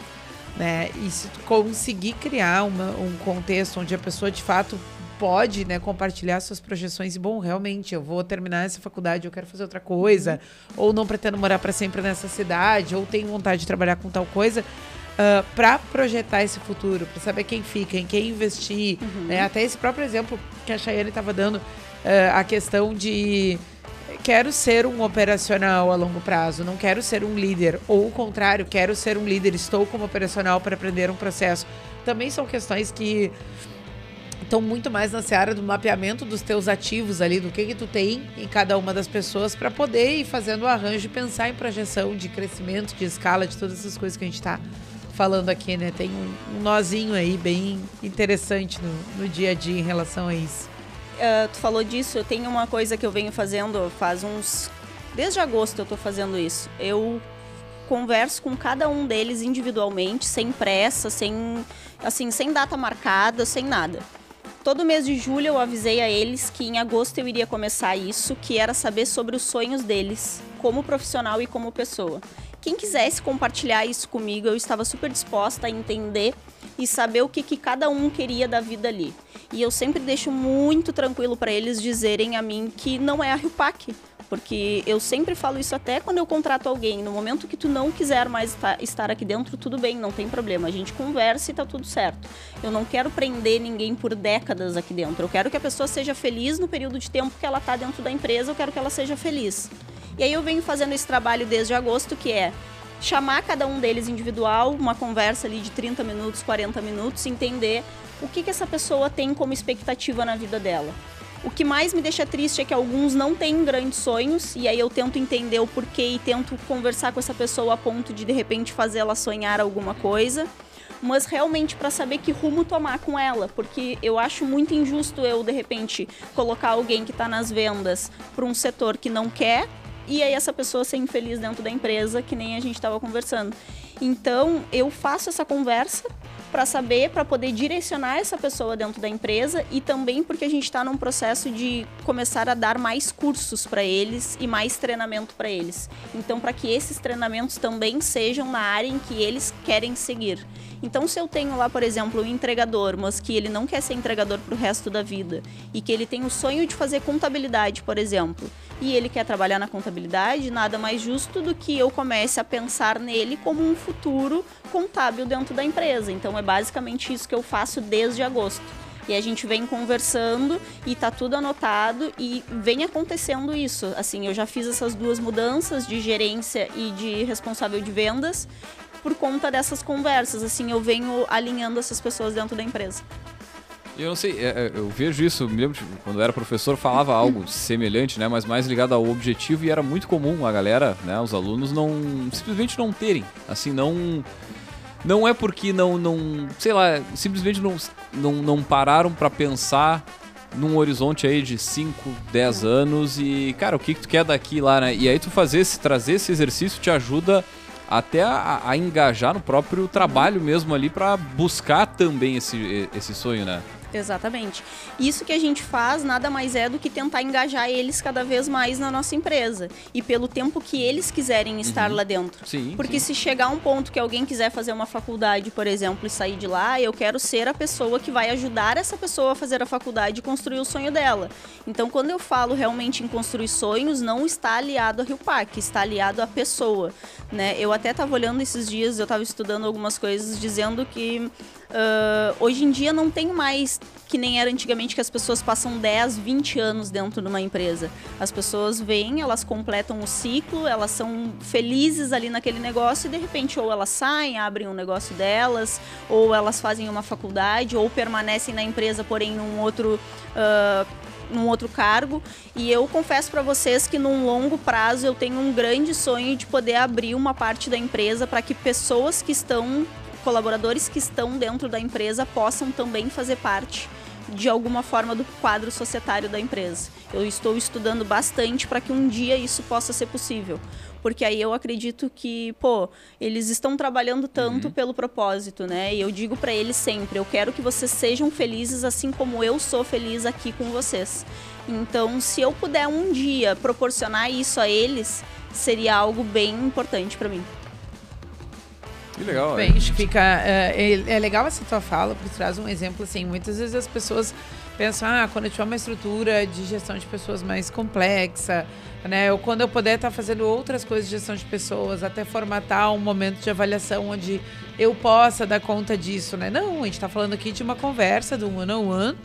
Né? E se tu conseguir criar uma, um contexto onde a pessoa de fato pode né, compartilhar suas projeções e bom, realmente eu vou terminar essa faculdade, eu quero fazer outra coisa, ou não pretendo morar para sempre nessa cidade, ou tenho vontade de trabalhar com tal coisa. Uh, ah, para projetar esse futuro, para saber quem fica, em quem investir, uhum. né? até esse próprio exemplo que a Chayane estava dando, uh, a questão de quero ser um operacional a longo prazo, não quero ser um líder. Ou o contrário, quero ser um líder, estou como operacional para aprender um processo. Também são questões que estão muito mais na seara do mapeamento dos teus ativos ali, do que que tu tem em cada uma das pessoas para poder ir fazendo o arranjo e pensar em projeção de crescimento, de escala, de todas essas coisas que a gente está falando aqui, né? Tem um, um nozinho aí bem interessante no, no dia a dia em relação a isso uh, tu falou disso, eu tenho uma coisa que eu venho fazendo faz uns. Desde agosto eu tô fazendo isso. Eu converso com cada um deles individualmente, sem pressa, sem assim, sem data marcada, sem nada. Todo mês de julho eu avisei a eles que em agosto eu iria começar isso, que era saber sobre os sonhos deles, como profissional e como pessoa. Quem quisesse compartilhar isso comigo, eu estava super disposta a entender e saber o que, que cada um queria da vida ali. E eu sempre deixo muito tranquilo para eles dizerem a mim que não é a Rio Pac, porque eu sempre falo isso até quando eu contrato alguém. No momento que tu não quiser mais estar aqui dentro, tudo bem, não tem problema. A gente conversa e tá tudo certo. Eu não quero prender ninguém por décadas aqui dentro. Eu quero que a pessoa seja feliz no período de tempo que ela tá dentro da empresa, eu quero que ela seja feliz. E aí eu venho fazendo esse trabalho desde agosto, que é chamar cada um deles individual, uma conversa ali de 30 minutos, 40 minutos, entender o que, que essa pessoa tem como expectativa na vida dela. O que mais me deixa triste é que alguns não têm grandes sonhos, e aí eu tento entender o porquê e tento conversar com essa pessoa a ponto de de repente fazer ela sonhar alguma coisa, mas realmente para saber que rumo tomar com ela, porque eu acho muito injusto eu de repente colocar alguém que está nas vendas para um setor que não quer e aí essa pessoa ser infeliz dentro da empresa, que nem a gente estava conversando. Então, eu faço essa conversa para saber, para poder direcionar essa pessoa dentro da empresa e também porque a gente está num processo de começar a dar mais cursos para eles e mais treinamento para eles. Então, para que esses treinamentos também sejam na área em que eles querem seguir. Então, se eu tenho lá, por exemplo, um entregador, mas que ele não quer ser entregador para o resto da vida e que ele tem o sonho de fazer contabilidade, por exemplo, e ele quer trabalhar na contabilidade, nada mais justo do que eu comece a pensar nele como um futuro contábil dentro da empresa. Então, é basicamente isso que eu faço desde agosto. E a gente vem conversando e tá tudo anotado e vem acontecendo isso. Assim, eu já fiz essas duas mudanças de gerência e de responsável de vendas por conta dessas conversas. Assim, eu venho alinhando essas pessoas dentro da empresa. Eu não sei, é, é, eu vejo isso, me lembro quando eu era professor falava algo semelhante, né, mas mais ligado ao objetivo e era muito comum a galera, né, os alunos não simplesmente não terem, assim, não não é porque não não, sei lá, simplesmente não não, não pararam para pensar num horizonte aí de 5, 10 anos e, cara, o que, que tu quer daqui lá, né? E aí tu fazer esse, trazer esse exercício te ajuda até a, a engajar no próprio trabalho mesmo ali para buscar também esse, esse sonho, né? Exatamente. Isso que a gente faz nada mais é do que tentar engajar eles cada vez mais na nossa empresa e pelo tempo que eles quiserem estar uhum. lá dentro. Sim, Porque sim. se chegar um ponto que alguém quiser fazer uma faculdade, por exemplo, e sair de lá, eu quero ser a pessoa que vai ajudar essa pessoa a fazer a faculdade e construir o sonho dela. Então, quando eu falo realmente em construir sonhos, não está aliado a Rio Parque, está aliado à pessoa, né? Eu até estava olhando esses dias, eu estava estudando algumas coisas dizendo que Uh, hoje em dia não tem mais que nem era antigamente que as pessoas passam 10, 20 anos dentro de uma empresa. As pessoas vêm, elas completam o ciclo, elas são felizes ali naquele negócio e de repente ou elas saem, abrem um negócio delas, ou elas fazem uma faculdade, ou permanecem na empresa, porém num outro. Uh, num outro cargo e eu confesso para vocês que num longo prazo eu tenho um grande sonho de poder abrir uma parte da empresa para que pessoas que estão colaboradores que estão dentro da empresa possam também fazer parte de alguma forma do quadro societário da empresa. Eu estou estudando bastante para que um dia isso possa ser possível porque aí eu acredito que, pô, eles estão trabalhando tanto uhum. pelo propósito, né? E eu digo para eles sempre, eu quero que vocês sejam felizes assim como eu sou feliz aqui com vocês. Então, se eu puder um dia proporcionar isso a eles, seria algo bem importante para mim. Que legal, Bem, acho que fica. É, é, legal essa tua fala, porque traz um exemplo assim. Muitas vezes as pessoas pensam, ah, quando eu tiver uma estrutura de gestão de pessoas mais complexa, né? Ou quando eu puder estar fazendo outras coisas de gestão de pessoas, até formatar um momento de avaliação onde eu possa dar conta disso, né? Não, a gente está falando aqui de uma conversa, do one-on-one, -on -one,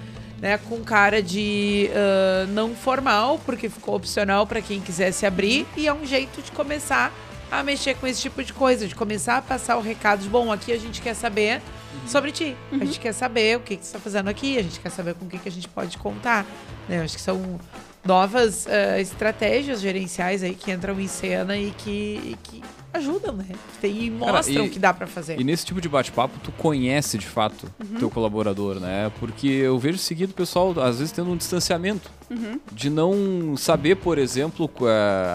né? Com cara de uh, não formal, porque ficou opcional para quem quisesse abrir, e é um jeito de começar a mexer com esse tipo de coisa, de começar a passar o recado de, bom, aqui a gente quer saber uhum. sobre ti. Uhum. A gente quer saber o que, que você está fazendo aqui, a gente quer saber com o que, que a gente pode contar. Né? Eu acho que são novas uh, estratégias gerenciais aí que entram em cena e que, que ajudam, né? E mostram Cara, e, que dá para fazer. E nesse tipo de bate-papo, tu conhece de fato uhum. teu colaborador, né? Porque eu vejo seguido o pessoal, às vezes, tendo um distanciamento. Uhum. De não saber, por exemplo,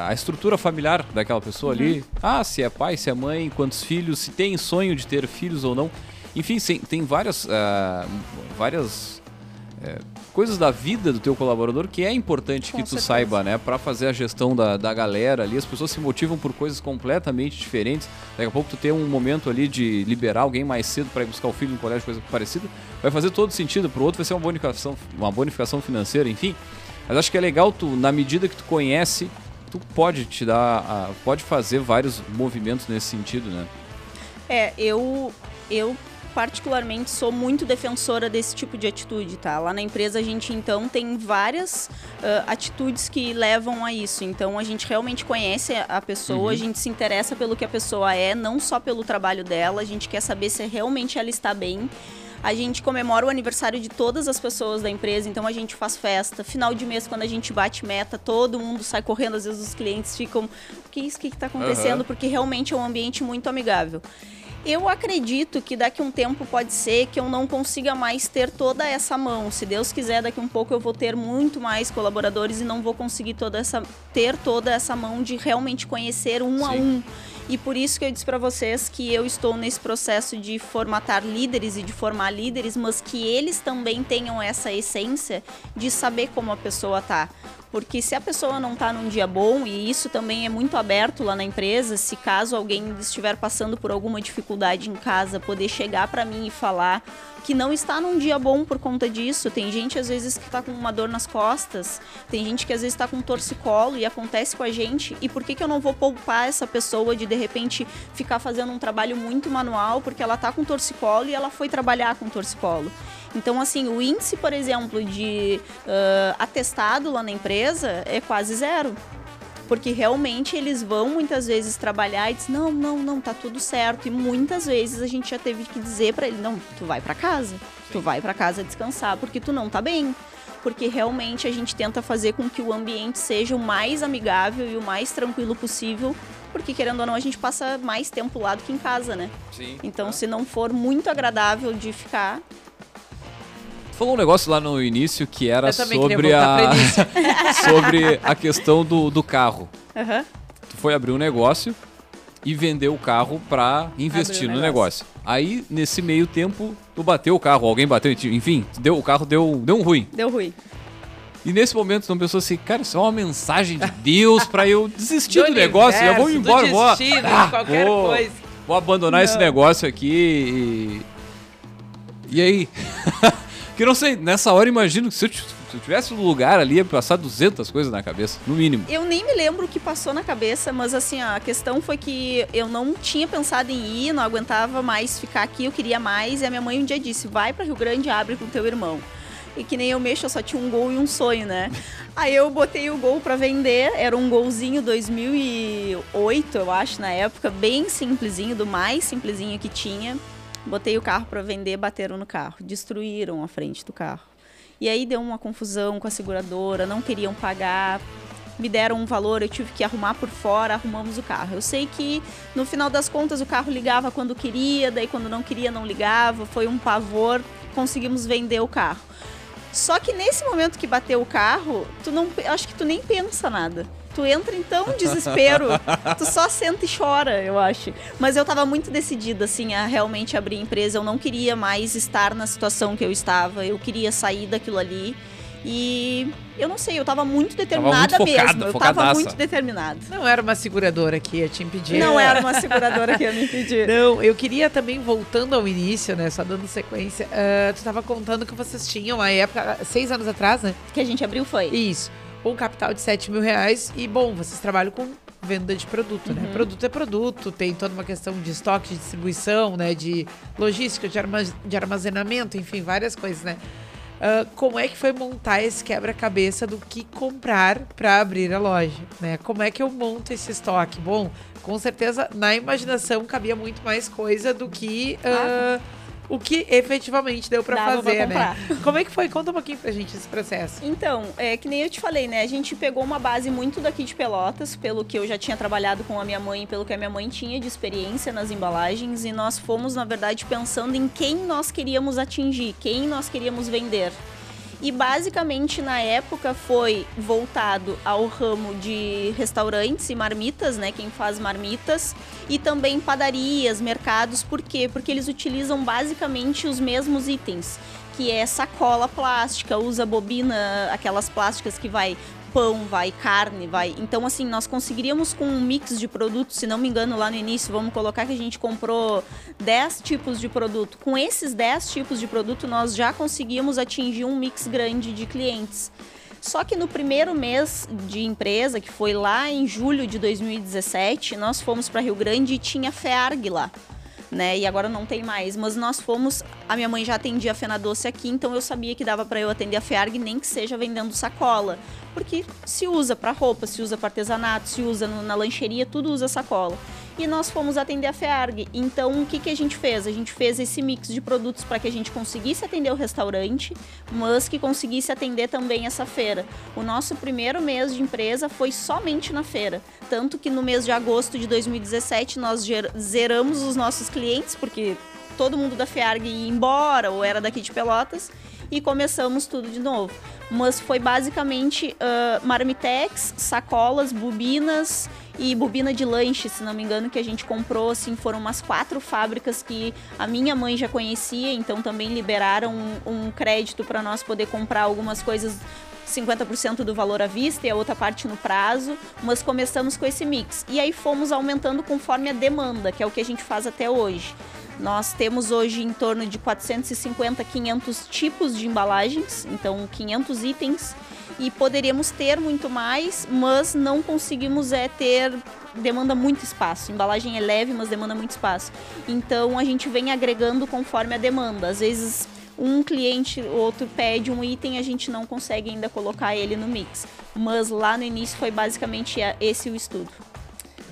a estrutura familiar daquela pessoa uhum. ali. Ah, se é pai, se é mãe, quantos filhos, se tem sonho de ter filhos ou não. Enfim, tem várias, uh, várias uh, coisas da vida do teu colaborador que é importante Com que tu certeza. saiba, né? Para fazer a gestão da, da galera ali. As pessoas se motivam por coisas completamente diferentes. Daqui a pouco tu tem um momento ali de liberar alguém mais cedo para ir buscar o filho no colégio, coisa parecida. Vai fazer todo sentido. Pro outro vai ser uma bonificação, uma bonificação financeira, enfim. Mas acho que é legal tu, na medida que tu conhece, tu pode te dar, pode fazer vários movimentos nesse sentido, né? É, eu eu particularmente sou muito defensora desse tipo de atitude, tá? Lá na empresa a gente então tem várias uh, atitudes que levam a isso. Então a gente realmente conhece a pessoa, uhum. a gente se interessa pelo que a pessoa é, não só pelo trabalho dela, a gente quer saber se realmente ela está bem. A gente comemora o aniversário de todas as pessoas da empresa, então a gente faz festa. Final de mês, quando a gente bate meta, todo mundo sai correndo, às vezes os clientes ficam, o que é isso que está acontecendo? Uhum. Porque realmente é um ambiente muito amigável. Eu acredito que daqui a um tempo pode ser que eu não consiga mais ter toda essa mão. Se Deus quiser, daqui a um pouco eu vou ter muito mais colaboradores e não vou conseguir toda essa, ter toda essa mão de realmente conhecer um Sim. a um. E por isso que eu disse para vocês que eu estou nesse processo de formatar líderes e de formar líderes, mas que eles também tenham essa essência de saber como a pessoa tá. Porque se a pessoa não está num dia bom, e isso também é muito aberto lá na empresa, se caso alguém estiver passando por alguma dificuldade em casa, poder chegar para mim e falar que não está num dia bom por conta disso. Tem gente às vezes que está com uma dor nas costas, tem gente que às vezes está com um torcicolo e acontece com a gente. E por que, que eu não vou poupar essa pessoa de de repente ficar fazendo um trabalho muito manual porque ela está com torcicolo e ela foi trabalhar com torcicolo? Então, assim, o índice, por exemplo, de uh, atestado lá na empresa é quase zero. Porque realmente eles vão muitas vezes trabalhar e diz: não, não, não, tá tudo certo. E muitas vezes a gente já teve que dizer para ele: não, tu vai para casa, tu vai para casa descansar porque tu não tá bem porque realmente a gente tenta fazer com que o ambiente seja o mais amigável e o mais tranquilo possível, porque querendo ou não a gente passa mais tempo lá do que em casa, né? Sim. Então, se não for muito agradável de ficar, falou um negócio lá no início que era sobre a *laughs* sobre a questão do, do carro. Uhum. Tu foi abrir um negócio e vendeu o carro para investir no negócio. negócio. Aí, nesse meio tempo, tu bateu o carro, alguém bateu, enfim, deu, o carro deu, deu um ruim. Deu ruim. E nesse momento, tu pensou assim, cara, isso é uma mensagem de Deus para eu desistir *laughs* do, do negócio, eu vou embora, vou, ah, qualquer vou, coisa. vou abandonar Não. esse negócio aqui e, e aí? *laughs* Que não sei, nessa hora imagino que se eu, se eu tivesse no lugar ali, ia passar 200 coisas na cabeça, no mínimo. Eu nem me lembro o que passou na cabeça, mas assim, a questão foi que eu não tinha pensado em ir, não aguentava mais ficar aqui, eu queria mais. E a minha mãe um dia disse: vai para Rio Grande e abre com teu irmão. E que nem eu mexo, eu só tinha um gol e um sonho, né? Aí eu botei o gol para vender, era um golzinho 2008, eu acho, na época, bem simplesinho, do mais simplesinho que tinha. Botei o carro para vender, bateram no carro, destruíram a frente do carro. E aí deu uma confusão com a seguradora, não queriam pagar, me deram um valor, eu tive que arrumar por fora, arrumamos o carro. Eu sei que no final das contas o carro ligava quando queria, daí quando não queria não ligava, foi um pavor, conseguimos vender o carro. Só que nesse momento que bateu o carro, tu não, acho que tu nem pensa nada. Tu entra então em desespero, tu só senta e chora, eu acho. Mas eu tava muito decidida, assim, a realmente abrir empresa. Eu não queria mais estar na situação que eu estava. Eu queria sair daquilo ali. E eu não sei, eu tava muito determinada muito focada, mesmo. Eu focadaça. tava muito determinada. Não era uma seguradora que ia te impedir. Não era uma seguradora que ia me impedir. *laughs* Não, eu queria também, voltando ao início, né? Só dando sequência. ah, tu tava contando que vocês tinham, a época, seis anos atrás, né? Que a gente abriu foi. Isso. Um capital de 7 mil reais. E, bom, vocês trabalham com venda de produto, né? Produto é produto, tem toda uma questão de estoque, de distribuição, né? De logística, de, arma- de armazenamento, enfim, várias coisas, né? Ah, como é que foi montar esse quebra-cabeça do que comprar para abrir a loja, né? Como é que eu monto esse estoque? Bom, com certeza na imaginação cabia muito mais coisa do que ah, o que efetivamente deu para Dava pra fazer, né? Como é que foi? Conta um pouquinho pra gente esse processo. Então, é que nem eu te falei, né? A gente pegou uma base muito daqui de Pelotas, pelo que eu já tinha trabalhado com a minha mãe, pelo que a minha mãe tinha de experiência nas embalagens, e nós fomos, na verdade, pensando em quem nós queríamos atingir, quem nós queríamos vender. E basicamente na época foi voltado ao ramo de restaurantes e marmitas, né? Quem faz marmitas. E também padarias, mercados. Por quê? Porque eles utilizam basicamente os mesmos itens. Que é sacola plástica, usa bobina, aquelas plásticas que vai pão, vai carne, vai. Então, assim, nós conseguiríamos com um mix de produtos, se não me engano, lá no início, vamos colocar que a gente comprou 10 tipos de produto. Com esses 10 tipos de produto, nós já conseguíamos atingir um mix grande de clientes. Só que no primeiro mês de empresa, que foi lá em julho de 2017, nós fomos para Rio Grande e tinha FEARG lá. Né? E agora não tem mais, mas nós fomos, a minha mãe já atendia a Fena Doce aqui, então eu sabia que dava para eu atender a FEARG nem que seja vendendo sacola, porque se usa para roupa, se usa para artesanato, se usa na lancheria, tudo usa sacola. E nós fomos atender a FEARG. Então, o que, que a gente fez? A gente fez esse mix de produtos para que a gente conseguisse atender o restaurante, mas que conseguisse atender também essa feira. O nosso primeiro mês de empresa foi somente na feira. Tanto que no mês de agosto de 2017 nós zeramos os nossos clientes, porque todo mundo da FEARG ia embora ou era daqui de Pelotas, e começamos tudo de novo. Mas foi basicamente ah, marmitex, sacolas, bobinas e bobina de lanche, se não me engano, que a gente comprou, assim, foram umas quatro fábricas que a minha mãe já conhecia, então também liberaram um, um crédito para nós poder comprar algumas coisas 50% do valor à vista e a outra parte no prazo, mas começamos com esse mix. E aí fomos aumentando conforme a demanda, que é o que a gente faz até hoje. Nós temos hoje em torno de 450, 500 tipos de embalagens, então 500 itens, e poderíamos ter muito mais, mas não conseguimos é ter demanda muito espaço. Embalagem é leve, mas demanda muito espaço. Então a gente vem agregando conforme a demanda. Às vezes um cliente, outro pede um item, a gente não consegue ainda colocar ele no mix. Mas lá no início foi basicamente a- esse o estudo.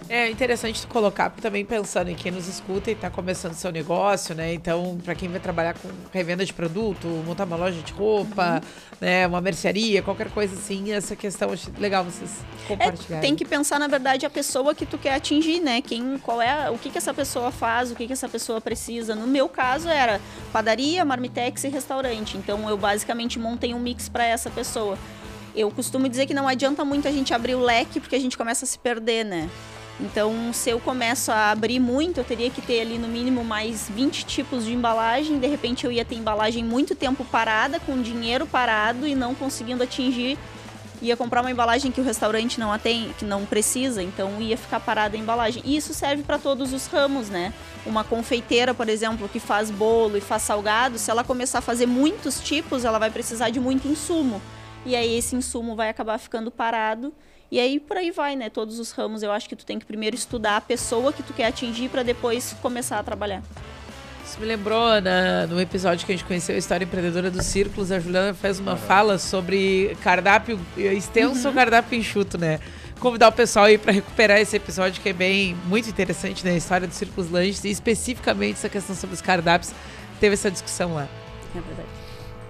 É interessante tu colocar, também pensando em quem nos escuta e tá começando seu negócio, né? Então, para quem vai trabalhar com revenda de produto, montar uma loja de roupa, né, uma mercearia, qualquer coisa assim, essa questão acho legal vocês É, compartilharem. tem que pensar, na verdade, a pessoa que tu quer atingir, né? Quem, qual é, o que, que essa pessoa faz, o que, que essa pessoa precisa. No meu caso era padaria, marmitex e restaurante. Então eu basicamente montei um mix para essa pessoa. Eu costumo dizer que não adianta muito a gente abrir o leque porque a gente começa a se perder, né? Então, se eu começo a abrir muito, eu teria que ter ali no mínimo mais 20 tipos de embalagem. De repente, eu ia ter embalagem muito tempo parada, com dinheiro parado e não conseguindo atingir ia comprar uma embalagem que o restaurante não tem, que não precisa, então ia ficar parada a embalagem. E isso serve para todos os ramos, né? Uma confeiteira, por exemplo, que faz bolo e faz salgado, se ela começar a fazer muitos tipos, ela vai precisar de muito insumo. E aí esse insumo vai acabar ficando parado. E aí por aí vai, né? Todos os ramos, eu acho que tu tem que primeiro estudar a pessoa que tu quer atingir para depois começar a trabalhar. Isso me lembrou na, no episódio que a gente conheceu a história empreendedora dos círculos, a Juliana fez uma fala sobre cardápio extenso ou cardápio enxuto, né? Convidar o pessoal aí para recuperar esse episódio que é bem muito interessante, né? A história dos círculos lanches e especificamente essa questão sobre os cardápios. Teve essa discussão lá. É verdade.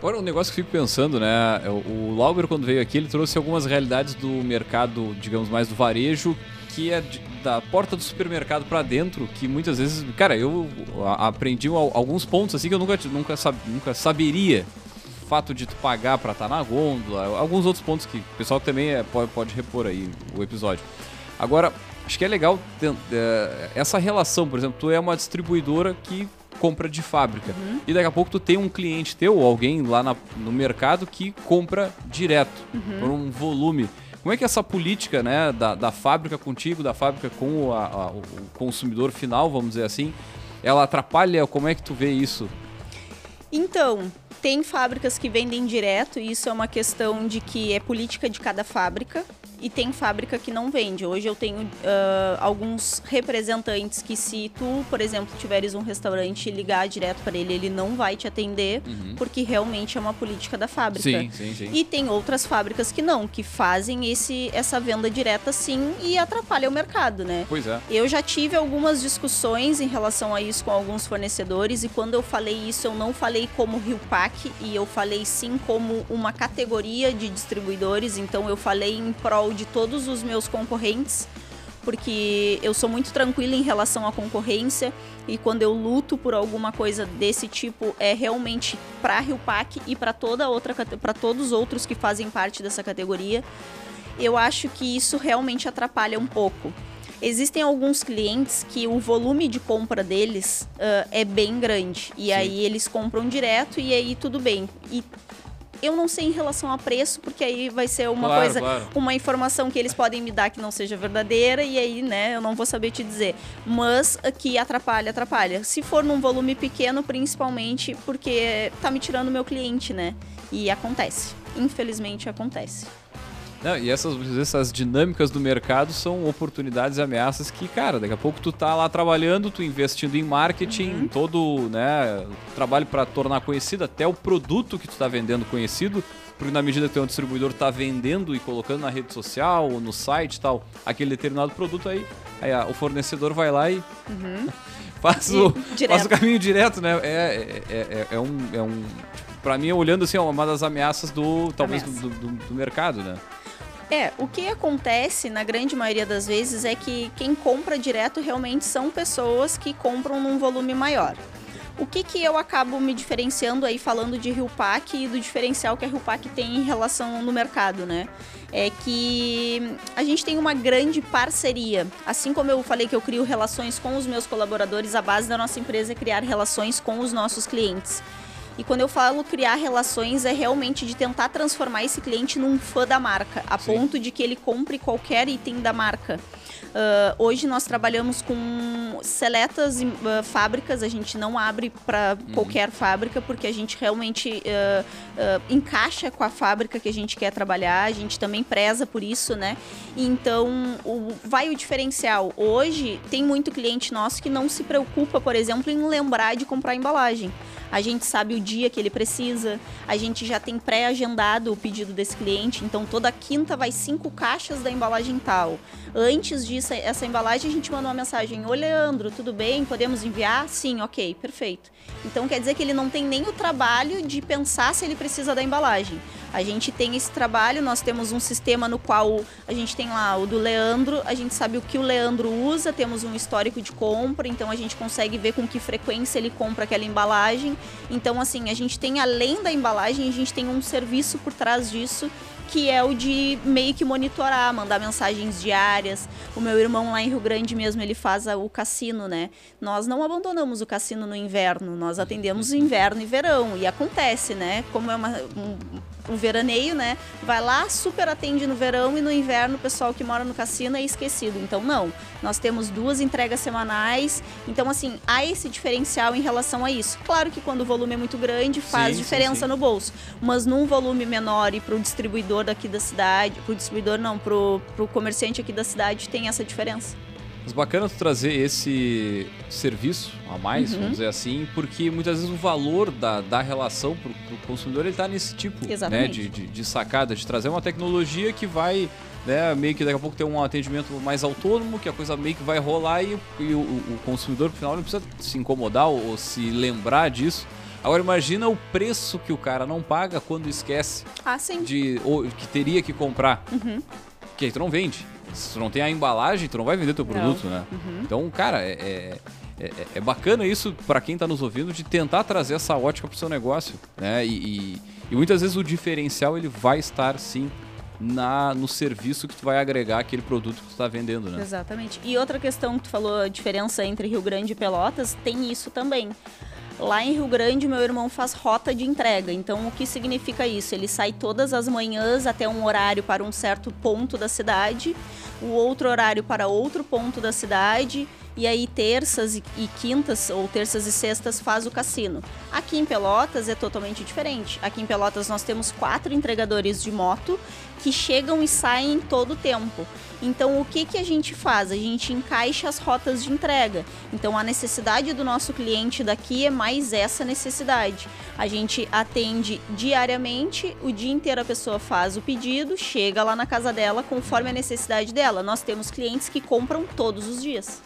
Agora, um negócio que eu fico pensando, né? é O o Lauber, quando veio aqui, ele trouxe algumas realidades do mercado, digamos, mais do varejo, que é da porta do supermercado pra dentro, que muitas vezes, cara, eu aprendi al- alguns pontos assim que eu nunca, nunca, sab- nunca saberia fato de tu pagar para estar tá na gôndola, alguns outros pontos que o pessoal também é, pode, pode repor aí o episódio. Agora, acho que é legal é, essa relação, por exemplo, tu é uma distribuidora que compra de fábrica. Uhum. E daqui a pouco tu tem um cliente teu, ou alguém lá na, no mercado que compra direto, uhum. por um volume. Como é que é essa política né, da, da fábrica contigo, da fábrica com a, a, o consumidor final, vamos dizer assim, ela atrapalha? Como é que tu vê isso? Então, tem fábricas que vendem direto, e isso é uma questão de que é política de cada fábrica e tem fábrica que não vende. Hoje eu tenho uh, alguns representantes que se tu, por exemplo, tiveres um restaurante e ligar direto para ele, ele não vai te atender, uhum. porque realmente é uma política da fábrica. Sim, sim, sim. E tem outras fábricas que não, que fazem esse, essa venda direta sim e atrapalha o mercado, né? Pois é. Eu já tive algumas discussões em relação a isso com alguns fornecedores e quando eu falei isso, eu não falei como Rio Pack e eu falei sim como uma categoria de distribuidores, então eu falei em prol de todos os meus concorrentes, porque eu sou muito tranquila em relação à concorrência e quando eu luto por alguma coisa desse tipo é realmente para Rio Pac e para toda outra para todos os outros que fazem parte dessa categoria. Eu acho que isso realmente atrapalha um pouco. Existem alguns clientes que o volume de compra deles uh, é bem grande e Sim. aí eles compram direto e aí tudo bem. E eu não sei em relação a preço, porque aí vai ser uma claro, coisa, claro. uma informação que eles podem me dar que não seja verdadeira, e aí, né, eu não vou saber te dizer. Mas que atrapalha, atrapalha. Se for num volume pequeno, principalmente porque tá me tirando meu cliente, né? E acontece. Infelizmente acontece. Não, e essas, essas dinâmicas do mercado são oportunidades e ameaças que, cara, daqui a pouco tu tá lá trabalhando, tu investindo em marketing, uhum. todo, né, trabalho para tornar conhecido até o produto que tu tá vendendo conhecido, porque na medida que o distribuidor tá vendendo e colocando na rede social ou no site tal, aquele determinado produto aí, aí a, o fornecedor vai lá e uhum. *laughs* faz, o, faz o caminho direto, né? É, é, é, é um, é um para mim, olhando assim, é uma das ameaças do talvez do, do, do mercado, né? É, o que acontece na grande maioria das vezes é que quem compra direto realmente são pessoas que compram num volume maior. O que, que eu acabo me diferenciando aí falando de Rio Pac e do diferencial que a Rio Pac tem em relação no mercado, né? É que a gente tem uma grande parceria. Assim como eu falei que eu crio relações com os meus colaboradores, a base da nossa empresa é criar relações com os nossos clientes. E quando eu falo criar relações, é realmente de tentar transformar esse cliente num fã da marca, a Sim. ponto de que ele compre qualquer item da marca. Uh, hoje nós trabalhamos com seletas uh, fábricas, a gente não abre para uhum. qualquer fábrica, porque a gente realmente uh, encaixa com a fábrica que a gente quer trabalhar, a gente também preza por isso, né? Então, o, vai o diferencial. Hoje, tem muito cliente nosso que não se preocupa, por exemplo, em lembrar de comprar embalagem a gente sabe o dia que ele precisa, a gente já tem pré-agendado o pedido desse cliente, então toda quinta vai cinco caixas da embalagem tal. Antes disso, essa embalagem, a gente manda uma mensagem: Oi, Leandro, tudo bem? Podemos enviar? Sim, ok, perfeito. Então quer dizer que ele não tem nem o trabalho de pensar se ele precisa da embalagem. A gente tem esse trabalho, nós temos um sistema no qual a gente tem lá o do Leandro, a gente sabe o que o Leandro usa, temos um histórico de compra, então a gente consegue ver com que frequência ele compra aquela embalagem. Então, assim, a gente tem além da embalagem, a gente tem um serviço por trás disso que é o de meio que monitorar, mandar mensagens diárias. O meu irmão lá em Rio Grande mesmo, ele faz o cassino, né? Nós não abandonamos o cassino no inverno, nós atendemos inverno e verão. E acontece, né? Como é uma, um, o veraneio, né? Vai lá, super atende no verão e no inverno o pessoal que mora no cassino é esquecido. Então, não. Nós temos duas entregas semanais. Então, assim, há esse diferencial em relação a isso. Claro que quando o volume é muito grande, faz sim, diferença sim, sim. no bolso. Mas num volume menor e para o distribuidor daqui da cidade, para o distribuidor não, para o comerciante aqui da cidade, tem essa diferença. Mas bacana tu trazer esse serviço a mais, uhum. vamos dizer assim, porque muitas vezes o valor da, da relação para o consumidor ele está nesse tipo né, de, de, de, sacada, de trazer uma tecnologia que vai né, meio que daqui a pouco ter um atendimento mais autônomo, que a coisa meio que vai rolar e, e o, o, consumidor, no final, não precisa se incomodar ou, ou se lembrar disso. Agora imagina o preço que o cara não paga quando esquece ah, de ou, que teria que comprar. Uhum. Que aí tu não vende. Se tu não tem a embalagem, tu não vai vender teu produto, não. né? Uhum. Então, cara, é, é, é, é bacana isso para quem está nos ouvindo de tentar trazer essa ótica para o seu negócio, né? E, e, E muitas vezes o diferencial ele vai estar sim na, no serviço que tu vai agregar aquele produto que tu está vendendo, né? Exatamente. E outra questão que tu falou, a diferença entre Rio Grande e Pelotas, tem isso também. Lá em Rio Grande, meu irmão faz rota de entrega. Então, o que significa isso? Ele sai todas as manhãs até um horário para um certo ponto da cidade, o outro horário para outro ponto da cidade, e aí terças e, quintas, ou terças e sextas, faz o cassino. Aqui em Pelotas é totalmente diferente. Aqui em Pelotas nós temos quatro entregadores de moto que chegam e saem todo o tempo. Então, o que, que a gente faz? A gente encaixa as rotas de entrega. Então, a necessidade do nosso cliente daqui é mais essa necessidade. A gente atende diariamente, o dia inteiro a pessoa faz o pedido, chega lá na casa dela conforme a necessidade dela. Nós temos clientes que compram todos os dias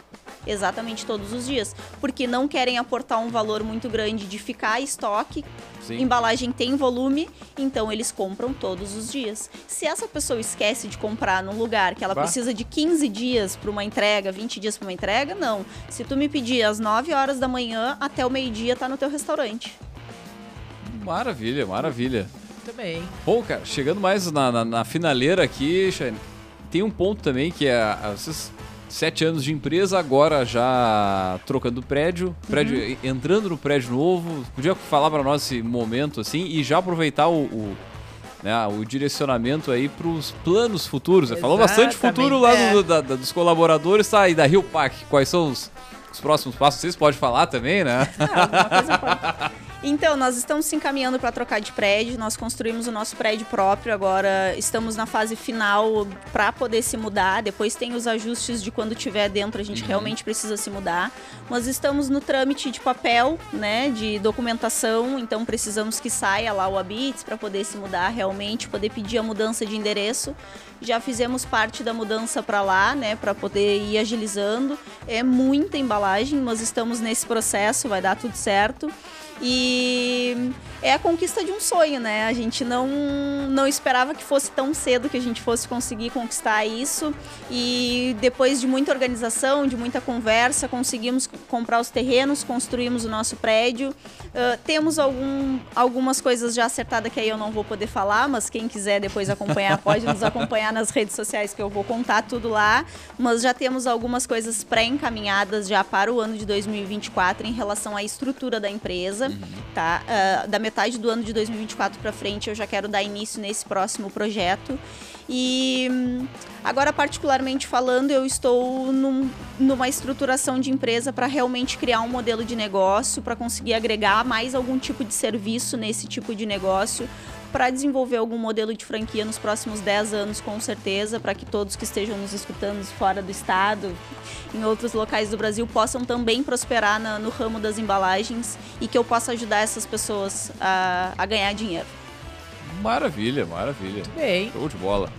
exatamente todos os dias, porque não querem aportar um valor muito grande de ficar estoque. Sim. Embalagem tem volume, então eles compram todos os dias. Se essa pessoa esquece de comprar num lugar que ela bah. precisa de 15 dias para uma entrega, 20 dias para uma entrega, não. Se tu me pedir às 9 horas da manhã até o meio-dia tá no teu restaurante. Maravilha, maravilha. Muito bem. Bom, cara, chegando mais na, na, na finaleira aqui, Shane, tem um ponto também que é. Vocês Sete anos de empresa, agora já trocando prédio, prédio uhum. entrando no prédio novo. Podia falar para nós esse momento assim e já aproveitar o, o, né, o direcionamento aí para os planos futuros. Falou bastante futuro lá é. do, da, da, dos colaboradores, tá? E da Rio Pac, quais são os, os próximos passos? Vocês podem falar também, né? Ah, alguma coisa pode. *laughs* Então, nós estamos se encaminhando para trocar de prédio. Nós construímos o nosso prédio próprio. Agora estamos na fase final para poder se mudar. Depois tem os ajustes de quando tiver dentro, a gente uhum. realmente precisa se mudar. Mas estamos no trâmite de papel, né, de documentação. Então precisamos que saia lá o Habits para poder se mudar realmente, poder pedir a mudança de endereço. Já fizemos parte da mudança para lá, né, para poder ir agilizando. É muita embalagem, mas estamos nesse processo, vai dar tudo certo. E é a conquista de um sonho, né? A gente não, não esperava que fosse tão cedo que a gente fosse conseguir conquistar isso. E depois de muita organização, de muita conversa, conseguimos comprar os terrenos, construímos o nosso prédio. Uh, temos algum, algumas coisas já acertadas que aí eu não vou poder falar, mas quem quiser depois acompanhar pode nos acompanhar nas redes sociais que eu vou contar tudo lá. Mas já temos algumas coisas pré-encaminhadas já para o ano de 2024 em relação à estrutura da empresa uhum. tá? Uh, da metade do ano de 2024 para frente eu já quero dar início nesse próximo projeto. E agora, particularmente falando, eu estou num, numa estruturação de empresa para realmente criar um modelo de negócio, para conseguir agregar mais algum tipo de serviço nesse tipo de negócio, para desenvolver algum modelo de franquia nos próximos 10 anos, com certeza, para que todos que estejam nos escutando fora do estado, em outros locais do Brasil, possam também prosperar na, no ramo das embalagens e que eu possa ajudar essas pessoas a, a ganhar dinheiro. Maravilha, maravilha. Muito bem. Show de bola.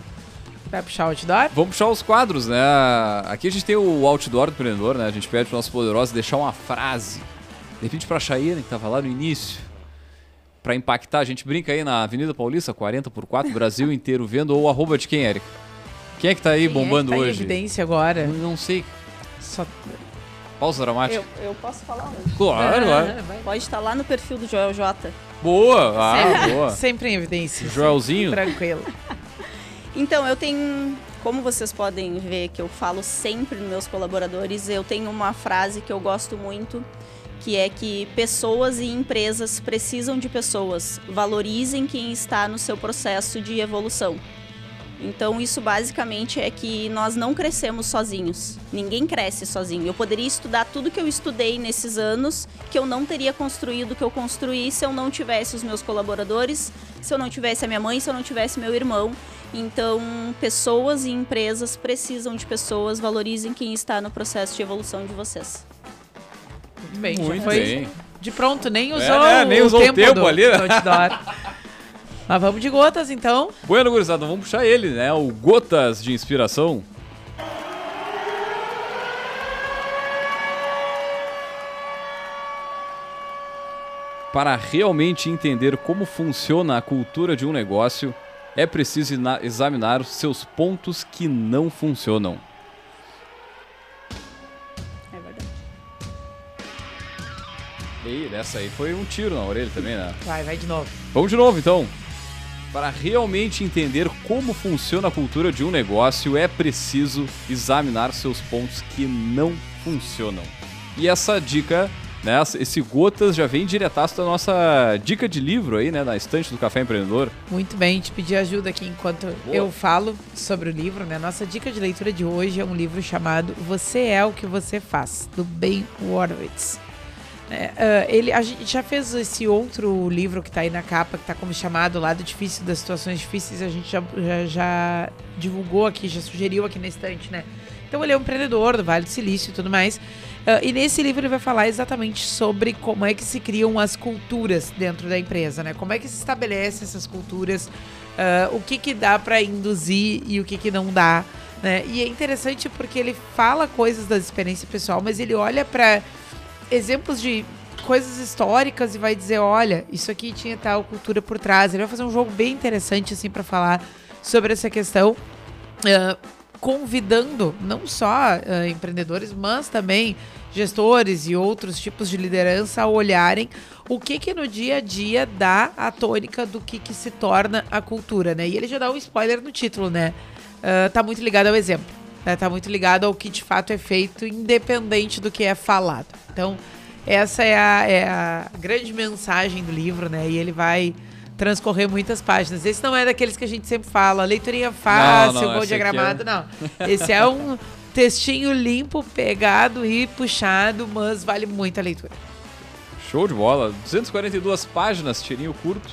Vai puxar o outdoor? Vamos puxar os quadros, né? Aqui a gente tem o outdoor do empreendedor, né? A gente pede para o nosso poderoso deixar uma frase. De repente para a Chaíra, que estava lá no início para impactar. A gente brinca aí na Avenida Paulista, 40 por 4, *laughs* Brasil inteiro vendo, ou arroba de quem, Eric? Quem é que tá aí quem bombando é que tá hoje? Em evidência agora. Não, não sei. Só... Pausa dramática. Eu, eu posso falar hoje. Claro, claro. Pode estar lá no perfil do Joel J. Boa! Ah, sempre, boa. *laughs* Sempre em evidência. Joelzinho? Tranquilo. *laughs* então, eu tenho como vocês podem ver que eu falo sempre nos meus colaboradores, eu tenho uma frase que eu gosto muito, que é que pessoas e empresas precisam de pessoas. Valorizem quem está no seu processo de evolução. Então, isso basicamente é que nós não crescemos sozinhos. Ninguém cresce sozinho. Eu poderia estudar tudo que eu estudei nesses anos, que eu não teria construído o que eu construí se eu não tivesse os meus colaboradores, se eu não tivesse a minha mãe, se eu não tivesse meu irmão. Então, pessoas e empresas precisam de pessoas. Valorizem quem está no processo de evolução de vocês. Muito bem, Muito foi bem. de pronto, nem é, usou, é, né? nem o, usou tempo, o tempo do, ali, né? *laughs* Mas vamos de gotas, então. Bueno, gurizada, vamos puxar ele, né? O Gotas de Inspiração. Para realmente entender como funciona a cultura de um negócio, é preciso examinar os seus pontos que não funcionam. E nessa aí foi um tiro na orelha também, né? Vai, vai de novo. Vamos de novo então. Para realmente entender como funciona a cultura de um negócio, é preciso examinar seus pontos que não funcionam. E essa dica, né, esse Gotas já vem diretaço da nossa dica de livro aí, né, na estante do Café Empreendedor. Muito bem, te pedi ajuda aqui enquanto Boa. eu falo sobre o livro, né? Nossa dica de leitura de hoje é um livro chamado Você é o que você faz, do Ben Horowitz. É, ah, ele, a gente já fez esse outro livro que está aí na capa, que está como chamado Lado Difícil das Situações Difíceis, a gente já, já, já divulgou aqui, já sugeriu aqui na estante, né? Então ele é um empreendedor do Vale do Silício e tudo mais. Ah, e nesse livro ele vai falar exatamente sobre como é que se criam as culturas dentro da empresa, né? Como é que se estabelece essas culturas, ah, o que que dá para induzir e o que que não dá, né? E é interessante porque ele fala coisas da experiência pessoal, mas ele olha para exemplos de coisas históricas e vai dizer, olha, isso aqui tinha tal cultura por trás. Ele vai fazer um jogo bem interessante assim para falar sobre essa questão, ah, convidando não só ah, empreendedores, mas também gestores e outros tipos de liderança a olharem o que que no dia a dia dá a tônica do que que se torna a cultura, né? E ele já dá um spoiler no título, né? Ah, tá muito ligado ao exemplo. Né? Tá muito ligado ao que de fato é feito, independente do que é falado. Então, essa é a, é a grande mensagem do livro, né? E ele vai transcorrer muitas páginas. Esse não é daqueles que a gente sempre fala, leiturinha fácil, Não, não, aqui diagramado, não. Esse é um textinho limpo, pegado e puxado, mas vale muito a leitura. Show de bola. 242 páginas, tirinho curto.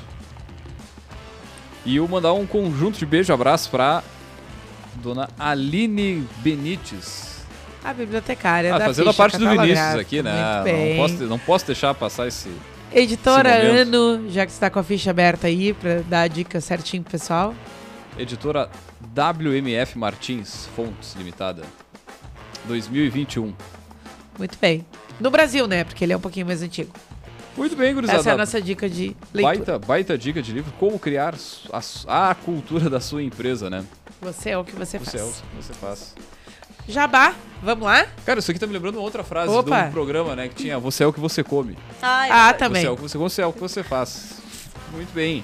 E eu mandar um conjunto de beijo e abraço pra dona Aline Benites. A bibliotecária Ah, da fazendo a parte do Vinícius aqui, né? Muito Não posso, não posso deixar passar esse. Editora. Ano, já que você tá com a ficha aberta aí, pra dar a dica certinho pro pessoal. Editora WMF Martins, Fontes Limitada. 2021. Muito bem. No Brasil, né? Porque ele é um pouquinho mais antigo. Muito bem, gurizada. Essa é a nossa dica de leitura. baita, baita dica de livro. Como criar a, a cultura da sua empresa, né? Você é o que você, Você é o faz. que você faz. Jabá, vamos lá? Cara, isso aqui tá me lembrando uma outra frase Opa. um programa, né? Que tinha Você é o que você come. Ah, Ah, também. Você é o que você, você é o que você faz. Muito bem.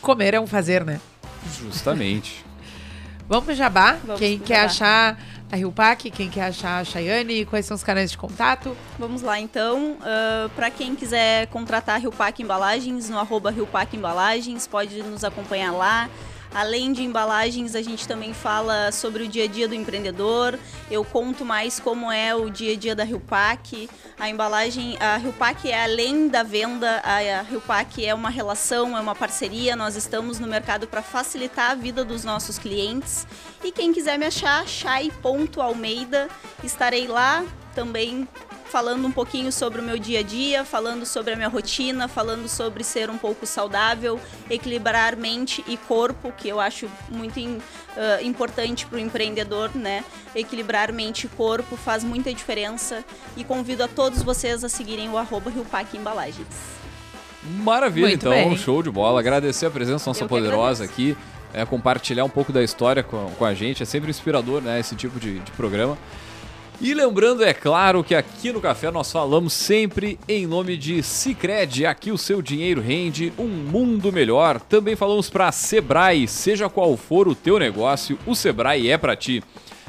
Comer é um fazer, né? Justamente. *laughs* Vamos pro Jabá. Vamos quem pro quer Jabá. achar a Rio Pac, quem quer achar a Chayane, quais são os canais de contato? Vamos lá, então. para quem quiser contratar a Rio Pac Embalagens, no arroba Rio Pac Embalagens, pode nos acompanhar lá. Além de embalagens, a gente também fala sobre o dia a dia do empreendedor. Eu conto mais como é o dia a dia da Rio Pac. A embalagem, a Rio Pac é além da venda, a Rio Pac é uma relação, é uma parceria. Nós estamos no mercado para facilitar a vida dos nossos clientes. E quem quiser me achar, chai.almeida, estarei lá também falando um pouquinho sobre o meu dia a dia, falando sobre a minha rotina, falando sobre ser um pouco saudável, equilibrar mente e corpo, que eu acho muito im- ah, importante para o empreendedor, né? Equilibrar mente e corpo faz muita diferença e convido a todos vocês a seguirem o arroba Rio Pac Embalagens. Maravilha, Muito então. bem. Show de bola. Agradecer a presença nossa Eu poderosa aqui. é, compartilhar um pouco da história com, com a gente. É sempre inspirador, né? Esse tipo de, de programa. E lembrando, é claro, que aqui no Café nós falamos sempre em nome de Cicred. Aqui o seu dinheiro rende um mundo melhor. Também falamos para Sebrae, seja qual for o teu negócio, o Sebrae é para ti.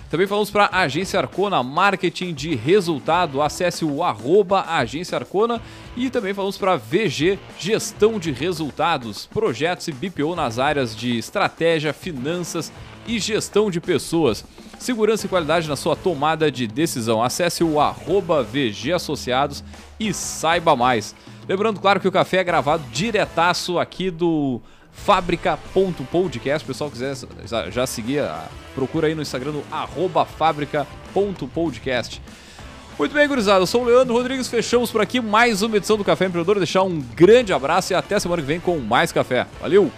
Também falamos para Agência Arcona Marketing de Resultado. Acesse o arroba Agência Arcona. E também falamos para VG Gestão de Resultados. Projetos e BPO nas áreas de estratégia, finanças e gestão de pessoas. Segurança e qualidade na sua tomada de decisão. Acesse o arroba VG Associados e saiba mais. Lembrando, claro, que o café é gravado diretaço aqui do fábrica.podcast. O pessoal quiser já- seguir, a- procura aí no Instagram no arroba fábrica.podcast. Muito bem, gurizada. Eu sou o Leandro Rodrigues. Fechamos por aqui mais uma edição do Café Empreendedor. Deixar um grande abraço e até semana que vem com mais café. Valeu!